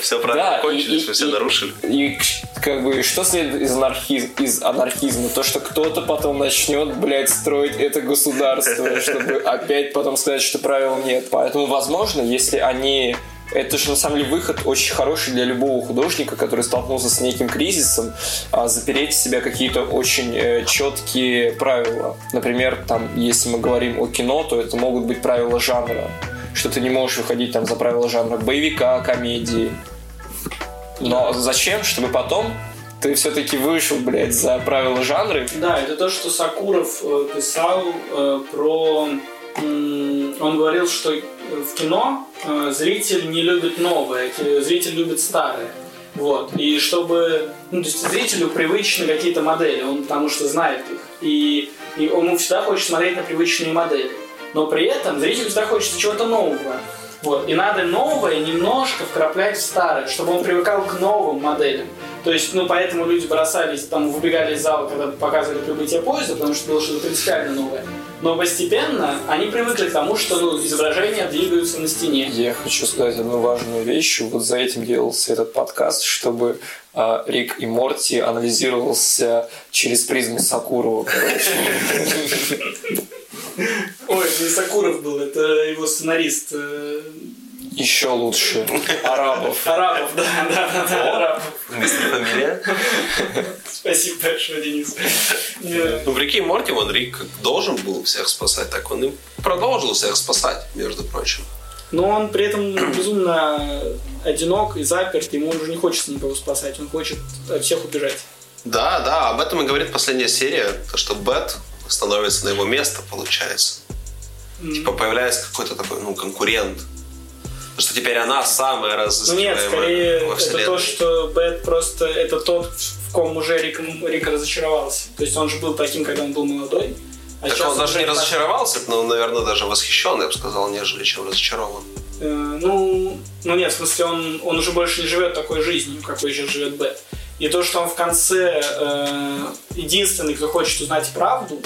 Все правила Да, кончились, вы все нарушили. И как бы что следует из, анархизм, из анархизма? То, что кто-то потом начнет, блядь, строить это государство, чтобы опять потом сказать, что правил нет. Поэтому, возможно, если они это же на самом деле выход очень хороший для любого художника, который столкнулся с неким кризисом, а, запереть в себя какие-то очень э, четкие правила. Например, там, если мы говорим о кино, то это могут быть правила жанра, что ты не можешь выходить там за правила жанра боевика, комедии, но зачем? Чтобы потом ты все-таки вышел, блядь, за правила жанра. Да, это то, что Сакуров э, писал э, про... Он говорил, что в кино э, зритель не любит новое, э, зритель любит старое. Вот. И чтобы... Ну, то есть зрителю привычны какие-то модели, он потому что знает их. И, и ему всегда хочет смотреть на привычные модели. Но при этом зрителю всегда хочется чего-то нового. Вот. И надо новое немножко вкраплять в старое, чтобы он привыкал к новым моделям. То есть, ну, поэтому люди бросались, там, выбегали из зала, когда показывали прибытие поезда, потому что было что-то принципиально новое. Но постепенно они привыкли к тому, что ну, изображения двигаются на стене. Я хочу сказать одну важную вещь. Вот за этим делался этот подкаст, чтобы Рик и Морти анализировался через призму Сакурова. короче. Ой, не Сакуров был, это его сценарист. э, Еще лучше. Арабов. Арабов, да, да, да, да, Арабов. Мистер Фамилия. Спасибо большое, Денис. Ну, в Рике и Морти он Рик должен был всех спасать, так он и продолжил всех спасать, между прочим. Но он при этом безумно одинок и заперт, ему уже не хочется никого спасать, он хочет от всех убежать. Да, да, об этом и говорит последняя серия, то, что Бет становится на его место, получается. Типа появляется какой-то такой, ну, конкурент. Потому что теперь она самая Ну нет, разыскиваемая скорее во это то, что Бэт просто это тот, в ком уже Рик, Рик разочаровался. То есть он же был таким, когда он был молодой. А Так он даже не так- разочаровался, но, наверное, даже восхищен, я бы сказал, нежели чем разочарован. Э, ну, ну нет, в смысле, он, он уже больше не живет такой жизнью, какой сейчас живет Бет. И то, что он в конце э, единственный, кто хочет узнать правду,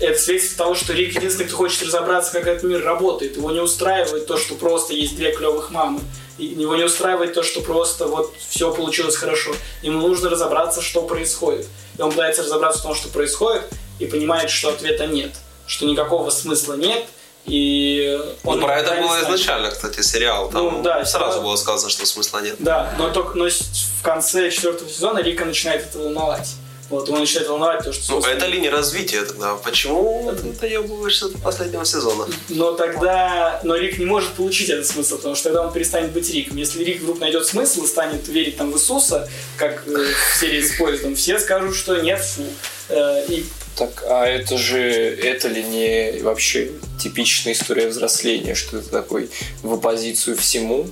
это следствие того, что Рик единственный, кто хочет разобраться, как этот мир работает. Его не устраивает то, что просто есть две клевых мамы. И его не устраивает то, что просто вот все получилось хорошо. Ему нужно разобраться, что происходит. И он пытается разобраться в том, что происходит, и понимает, что ответа нет. Что никакого смысла нет, и он ну, про это было знает. изначально, кстати, сериал. Там Ну, да, сразу сериал. было сказано, что смысла нет. Да, но только но в конце четвертого сезона Рика начинает это волновать. Вот, его начинает волновать то, что... Ну, собственно, это линия развития тогда. Почему ты доебываешься до последнего сезона? Но тогда, но Рик не может получить этот смысл, потому что тогда он перестанет быть Риком. Если Рик вдруг найдет смысл и станет верить там в Иисуса, как э, в серии с поездом, все скажут, что нет, фу. Э, И Так, а это же, это ли не вообще типичная история взросления, что ты такой в оппозицию всему,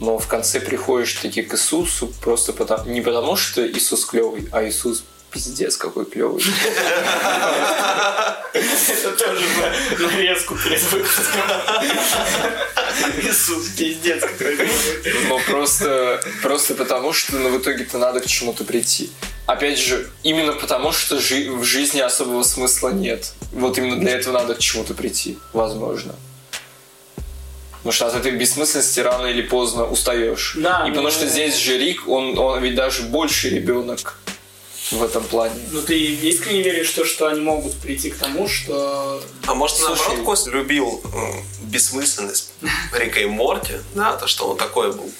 но в конце приходишь таки к Иисусу просто потому, не потому, что Иисус клевый, а Иисус пиздец какой клевый. это тоже на нарезку перед выпуском. Иисус, пиздец какой. Но просто, просто потому, что ну, в итоге-то надо к чему-то прийти. Опять же, именно потому, что жи- в жизни особого смысла нет. Вот именно для этого надо к чему-то прийти, возможно. Потому что от этой бессмысленности рано или поздно устаешь. Да, И потому ну- что здесь же Рик, он, он ведь даже больше ребенок в этом плане. Ну ты искренне веришь в то, что они могут прийти к тому, что... А может, Слушай. наоборот, Костя любил бессмысленность Рика и Морти? Да, то, что он такой был.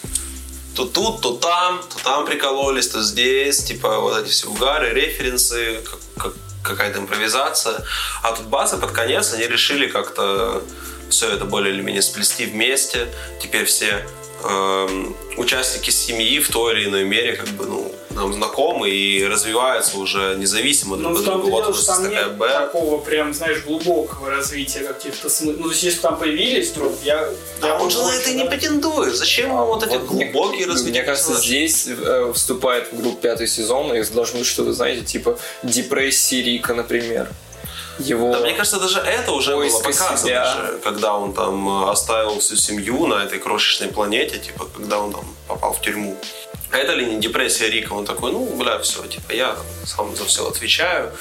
То тут, то там, то там прикололись, то здесь, типа вот эти все угары, референсы, как- как- какая-то импровизация. А тут бац, и под конец они решили как-то все это более или менее сплести вместе. Теперь все эм, участники семьи в той или иной мере как бы, ну, нам знакомы и развиваются уже независимо Ну, друг в от друга. Вот дело, у что нас там такая нет Б. такого прям, знаешь, глубокого развития каких-то смыслов. Ну, то есть, если бы там появились вдруг, я... А я он же на это и не претендует. Зачем ему вот эти Вот глубокие развития? Мне кажется, здесь э, вступает в группу пятый сезон, и должно быть что-то, знаете, типа депрессии Рика, например. Его... Да, мне кажется, даже это уже было показано, себя. же, когда он там э, оставил всю семью на этой крошечной планете, типа, когда он там попал в тюрьму. А это ли не депрессия Рика? Он такой, ну, бля, все, типа, я сам за все отвечаю.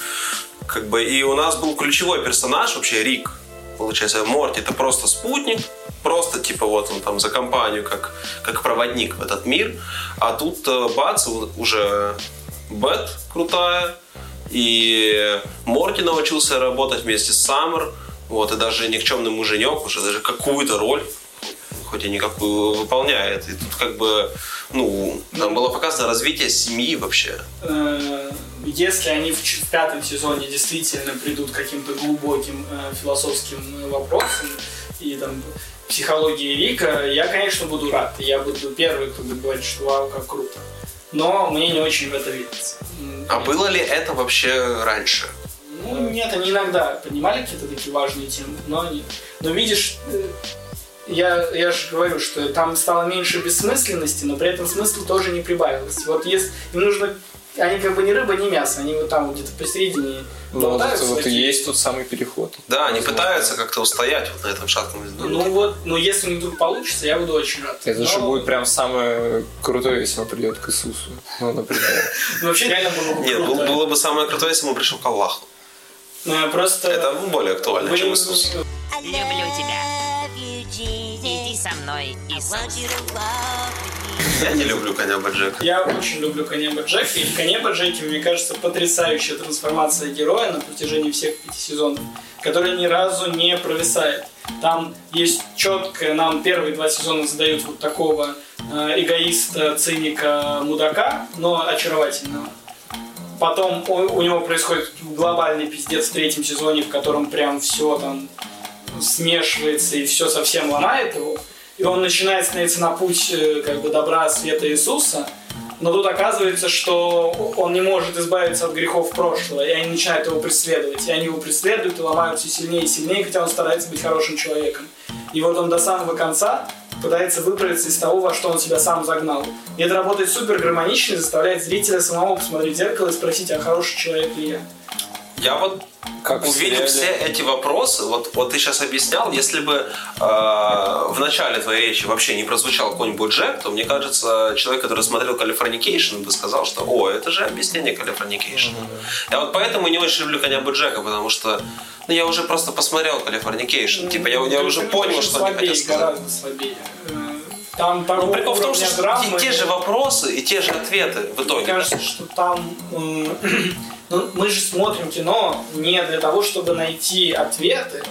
Как бы, и у нас был ключевой персонаж вообще Рик. Получается, Морти это просто спутник, просто типа вот он там за компанию как, как проводник в этот мир. А тут э, бац, уже Бет крутая, и Морти научился работать вместе с Саммер, вот, и даже никчемный муженек уже даже какую-то роль, хоть и никакую, выполняет. И тут как бы, ну, там было показано развитие семьи вообще. Э, Если они в, пятом сезоне действительно придут к каким-то глубоким э, философским э, вопросам и там психологии Рика, я, конечно, буду рад. Я буду первый, кто будет говорить, что вау, как круто. Но мне не очень в это верится. А было ли это вообще раньше? Ну, нет, они иногда поднимали какие-то такие важные темы, но нет. Но видишь, э, я, я же говорю, что там стало меньше бессмысленности, но при этом смысла тоже не прибавилось. Вот если им нужно... Они как бы не рыба, не мясо, они вот там где-то посередине Ну, вот, вот и есть тот самый переход. Да, они пытаются как-то устоять вот на этом шатком льду. Ну вот, но если у них вдруг получится, я буду очень рад. Это же Но- будет прям самое крутое, если он придет к Иисусу. Ну, например. ну, вообще реально было бы Нет, было, было бы самое крутое, если бы он пришел к Аллаху. Ну, Просто... Это более актуально, чем Иисус. Люблю тебя. Со мной, Иисус. Я не люблю коня Баджека. Я очень люблю Канеба Джека, и в Канеба Джеке, мне кажется, потрясающая трансформация героя на протяжении всех пяти сезонов, которая ни разу не провисает. Там есть четкое, нам первые два сезона задают вот такого э, эгоиста, циника, мудака, но очаровательного. Потом у, у него происходит глобальный пиздец в третьем сезоне, в котором прям все там смешивается и все совсем ломает его. И он начинает становиться на путь э, как бы добра, света Иисуса. Но тут оказывается, что он не может избавиться от грехов прошлого, и они начинают его преследовать. И они его преследуют и ломают все сильнее и сильнее, хотя он старается быть хорошим человеком. И вот он до самого конца пытается выправиться из того, во что он себя сам загнал. И это работает супер гармонично и заставляет зрителя самого посмотреть в зеркало и спросить, а хороший человек ли я? Я вот Как увидел все эти вопросы, вот, вот ты сейчас объяснял, если бы э, в начале твоей речи вообще не прозвучал какой-нибудь Боджек, то мне кажется, человек, который смотрел Californication, бы сказал, что о, это же объяснение Californication. Я вот поэтому не очень люблю коня Боджека, потому что ну, я уже просто посмотрел Californication. Типа я, я Ну, уже это понял, что они слабее, хотят сказать. гораздо слабее. Э, Там Ну, прикол в том, что драмы, те, те же вопросы и те же ответы в Мне итоге. кажется, что там... м, ну, мы же смотрим кино не для того, чтобы найти ответы,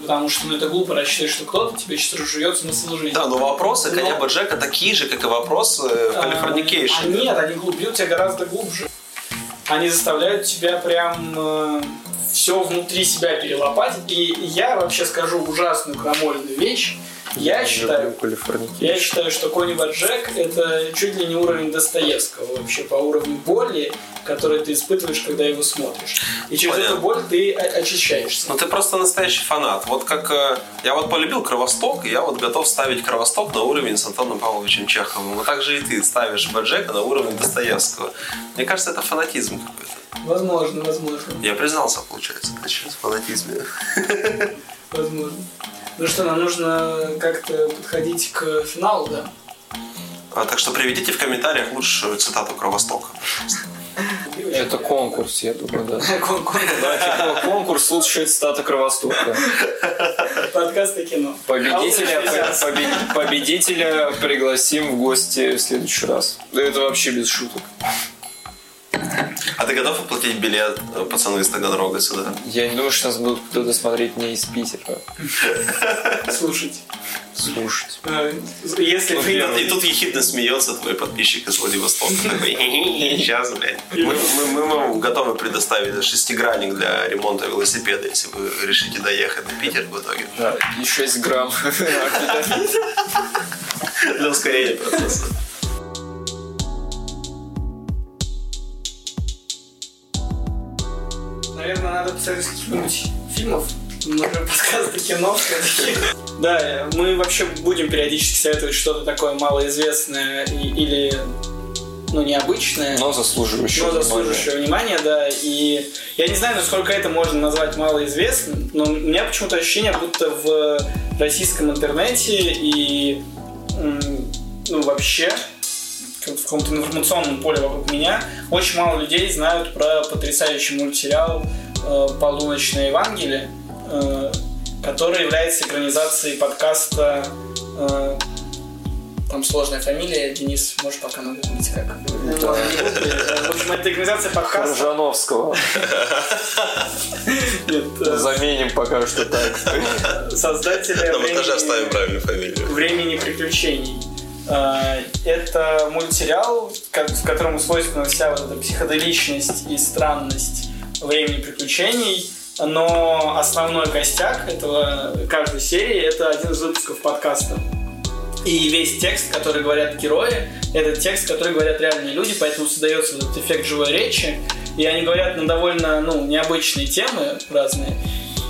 потому что ну, это глупо рассчитывать, что кто-то тебе сейчас разжует смысл жизни. Да, но вопросы Но- коня Боджека такие же, как и вопросы в А, Californication. А нет, они глубь- бьют тебя гораздо глубже. они заставляют тебя прям все внутри себя перелопатить. И я вообще скажу ужасную крамольную вещь. Я считаю, я считаю, что Кони Боджек это чуть ли не уровень Достоевского вообще по уровню боли, который ты испытываешь, когда его смотришь. И через Понятно. эту боль ты очищаешься. Ну ты просто настоящий фанат. Вот как э, я вот полюбил Кровосток, и я вот готов ставить Кровосток на уровень с Антоном Павловичем Чеховым. Вот так же и ты ставишь Баджека на уровень Достоевского. Мне кажется, это фанатизм какой-то. Возможно, возможно, Я признался, получается, значит, в фанатизме. возможно. Ну что, нам нужно как-то подходить к финалу, да? А, так что приведите в комментариях лучшую цитату Кровостока. Это конкурс, я думаю, да. Типа конкурс лучшая цитата Кровостока. Подкаст о кино. Победителя, А победителя пригласим в гости в следующий раз. Да это вообще без шуток. А ты готов оплатить билет, э, пацаны из Таганрога сюда? Я не думаю, что нас будут кто-то смотреть не из Питера. Слушать. Слушать. Э, Если И тут- вы... И тут ехидно смеется твой подписчик из Владивостока. Сейчас, блядь. Мы, мы- мы вам готовы предоставить шестигранник для ремонта велосипеда, если вы решите доехать до Питера в итоге. Да, и 6 грамм. Для ускорения процесса. Наверное, надо посмотреть каких-нибудь фильмов. Мы же подкаст о кино все-таки. Да, мы вообще будем периодически советовать что-то такое малоизвестное или ну, необычное. Но заслуживающее но внимания. заслуживающее внимания, да. И я не знаю, насколько это можно назвать малоизвестным, но у меня почему-то ощущение, будто в российском интернете и ну, вообще в каком-то информационном поле вокруг меня очень мало людей знают про потрясающий мультсериал э, «Полуночное Евангелие», э, который является экранизацией подкаста э, там сложная фамилия, Денис, можешь пока нагуглить как. Э, В общем, это экранизация подкаста. Э, Заменим пока что так. создателя На монтаже оставим правильную фамилию. времени приключений. А, Это мультсериал, в котором свойственна вся вот эта психоделичность и странность времени приключений. Но основной костяк этого каждой серии это один из выпусков подкаста. И весь текст, который говорят герои, это текст, который говорят реальные люди, поэтому создается этот эффект живой речи. И они говорят на довольно ну, необычные темы разные.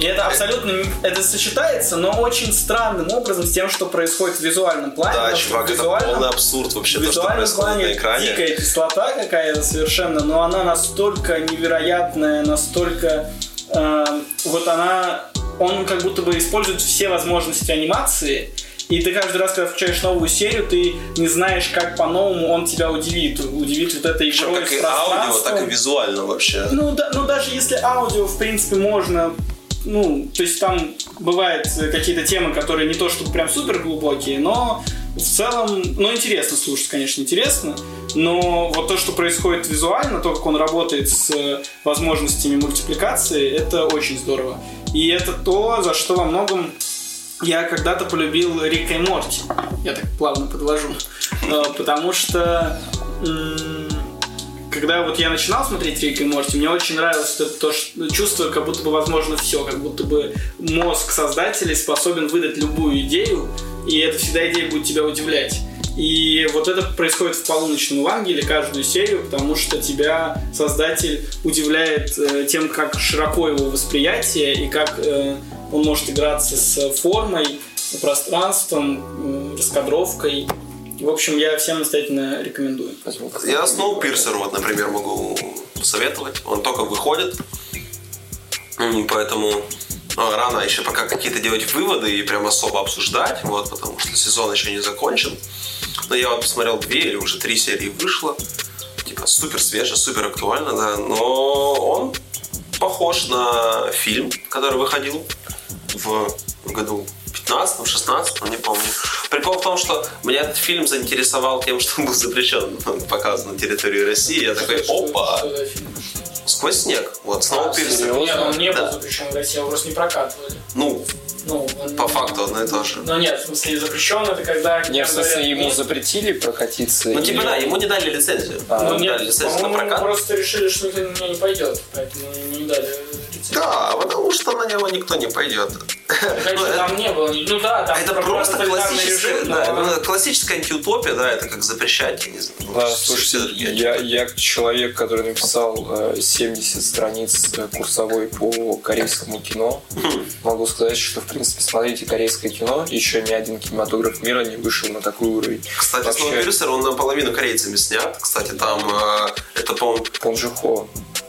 И это абсолютно это сочетается, но очень странным образом с тем, что происходит в визуальном плане. Да, чувак, это полный абсурд вообще, в то, что происходит на плане экране. дикая кислота какая-то совершенно, но она настолько невероятная, настолько э, вот она, он как будто бы использует все возможности анимации. И ты каждый раз, когда включаешь новую серию, ты не знаешь, как по-новому он тебя удивит. Удивит вот этой игрой как и аудио, так и визуально вообще. Ну, да, ну даже если аудио, в принципе, можно ну, то есть там бывают э, какие-то темы, которые не то чтобы прям супер глубокие, но в целом, ну, интересно слушать, конечно, интересно, но вот то, что происходит визуально, то, как он работает с э, возможностями мультипликации, это очень здорово. И это то, за что во многом я когда-то полюбил Рика и Морти. Я так плавно подвожу. Э, Потому что м, когда вот я начинал смотреть Рик и Морти, мне очень нравилось это то что, чувство, как будто бы возможно все, как будто бы мозг создателей способен выдать любую идею, и это всегда идея будет тебя удивлять. И вот это происходит в полуночном Евангелии каждую серию, потому что тебя создатель удивляет э, тем, как широко его восприятие и как э, он может играться с формой, пространством, э, раскадровкой. В общем, я всем настоятельно рекомендую. Я Сноупирсер, вот, например, могу посоветовать. Он только выходит, поэтому ну, рано еще пока какие-то делать выводы и прям особо обсуждать, вот, потому что сезон еще не закончен. Но я вот посмотрел две или уже три серии вышло. Типа супер свеже, супер актуально, да. Но он похож на фильм, который выходил в году 15 16 не помню. Прикол в том, что меня этот фильм заинтересовал тем, что он был запрещен показан на территории России. Я такой, опа, сквозь снег. Вот, Сноупирсер. Нет, он не был Да. запрещен в России, его просто не прокатывали. Ну, Ну, он- По факту одно и то же. Ну нет, в смысле запрещен это когда... Не, в смысле, говорят, ему нет. запретили прокатиться? Ну, или- типа, да, ему не дали лицензию. А, Ну нет, дали лицензию на прокат. просто решили, что никто на меня не пойдет, поэтому ему не дали. Да, потому что на него никто не пойдет. Конечно, Ну, там не было, ну да, там Это про- просто классическая, режим, да, но- ну, классическая антиутопия, да, это как запрещать, я не знаю, ну, Да, все- все слушайте, я, я человек, который написал э, 70 страниц э, курсовой по корейскому кино. Могу сказать, что, в принципе, смотрите корейское кино. Еще ни один кинематограф мира не вышел на такой уровень. Кстати, Вообще, Snowpiercer, он наполовину корейцами снят. Кстати, там э, это, по-моему, Пон Джу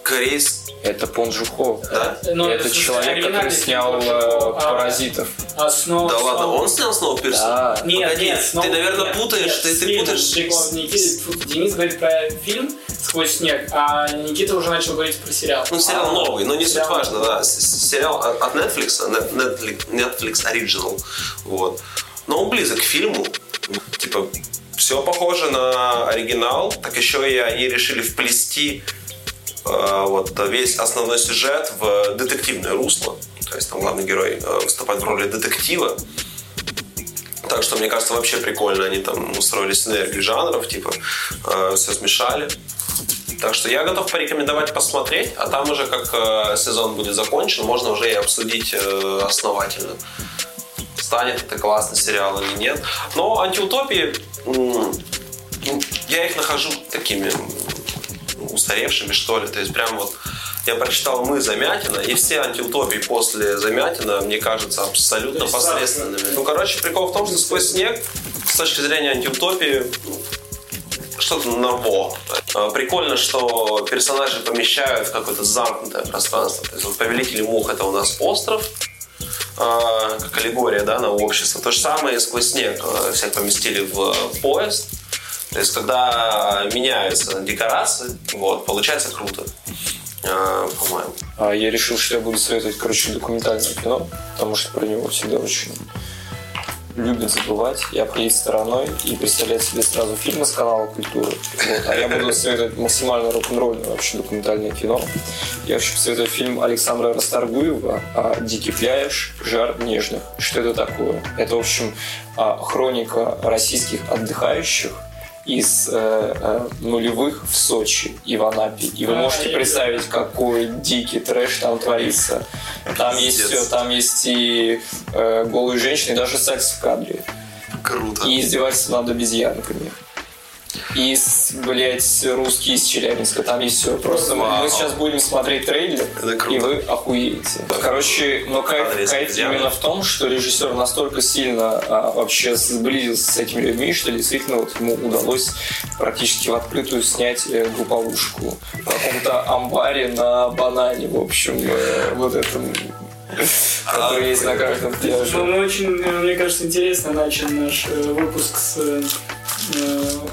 Хо. корейский, Это Пон Джу Хо. да? Ну, это смысле, человек, который снял фильм, э, а- «Паразитов». А снова... Да ладно, снова- он снял Snowpiercer? Да. Нет, Погоди, нет, ты, снова- наверное, нет, путаешь, нет, ты, ты путаешь... Ты, с- Никита- Денис говорит про фильм «Сквозь снег», а Никита уже начал говорить про сериал. Ну, сериал А, новый, но не суть сериал важно, да. Сериал от Netflix, Net- Netflix, Netflix Original. Вот. Но он близок к фильму. Типа, все похоже на оригинал. Так еще и они решили вплести вот весь основной сюжет в детективное русло. То есть там главный герой э, выступает в роли детектива. Так что, мне кажется, вообще прикольно. Они там устроили синергию жанров, типа, все смешали. Так что я готов порекомендовать посмотреть, а там уже как э, сезон будет закончен, можно уже и обсудить э, основательно. Станет это классный сериал или нет. Но антиутопии, ну, я их нахожу такими устаревшими, что ли. То есть прям вот я прочитал «Мы» Замятина, и все антиутопии после Замятина, мне кажется, абсолютно есть посредственными. Ну, короче, прикол в том, что «Сквозь снег» с точки зрения антиутопии что-то ново. А, Прикольно, что персонажи помещают в какое-то замкнутое пространство. То есть вот Повелители мух это у нас остров, а, как аллегория да, на общество. То же самое и сквозь снег а, всех поместили в поезд. То есть, когда меняются декорации, вот, получается круто. А, По-моему. А я решил, что я буду советовать, короче, документальное кино, потому что про него всегда очень любят забывать и обходить стороной и представлять себе сразу фильмы с канала культуры. Вот. А я буду советовать максимально рок-н-ролльное вообще документальное кино. Я вообще посоветую фильм Александра Расторгуева а, «Дикий пляж. Жар нежных». Что это такое? Это, в общем, а, хроника российских отдыхающих из э, э, нулевых в Сочи и в Анапе. И вы А, можете представить, какой дикий трэш там творится. Там есть все, там есть и э, голые женщины, и даже секс в кадре. Круто. И издевательство над обезьянками. И, блядь, русские из Челябинска, там есть все. Просто мы- Вау. мы сейчас будем смотреть трейлер, Это круто. и вы охуеете. Короче, но кайф, Адрес кайф обезьяны. именно в том, что режиссер настолько сильно а, вообще сблизился с этими людьми, что действительно вот ему удалось практически в открытую снять э, групповушку в каком-то амбаре на банане, в общем, э, вот этом который есть на каждом Ну, пляже. мы очень, э, мне кажется, интересно начали наш э, выпуск с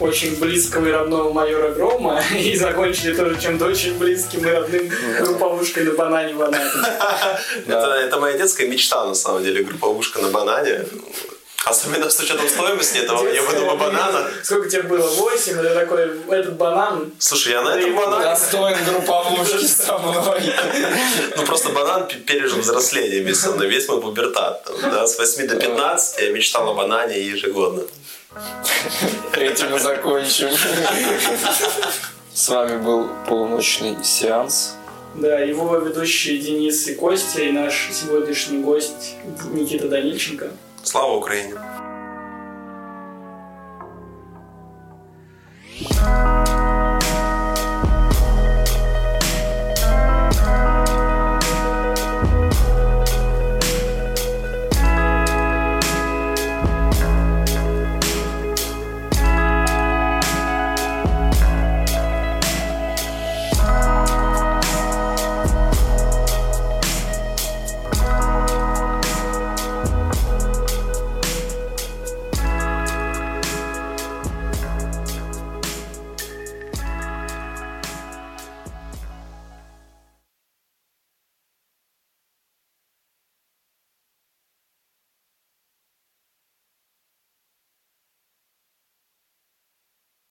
очень близкого и родного майора Грома и закончили тоже чем-то очень близким и родным групповушкой на банане банане. Это, моя детская мечта, на самом деле, групповушка на банане. Особенно с учетом стоимости этого ебаного банана. Сколько тебе было? Восемь? Это такой, этот банан. Слушай, я на этом банане... Достоин групповушки со мной. Ну, просто банан пережил взросление вместе со мной, весь мой пубертат. да, с 8 до 15 я мечтал о банане ежегодно. Этим мы закончим. С вами был полуночный сеанс. Да, его ведущие Денис и Костя, и наш сегодняшний гость Никита Данильченко. Слава Украине! thank you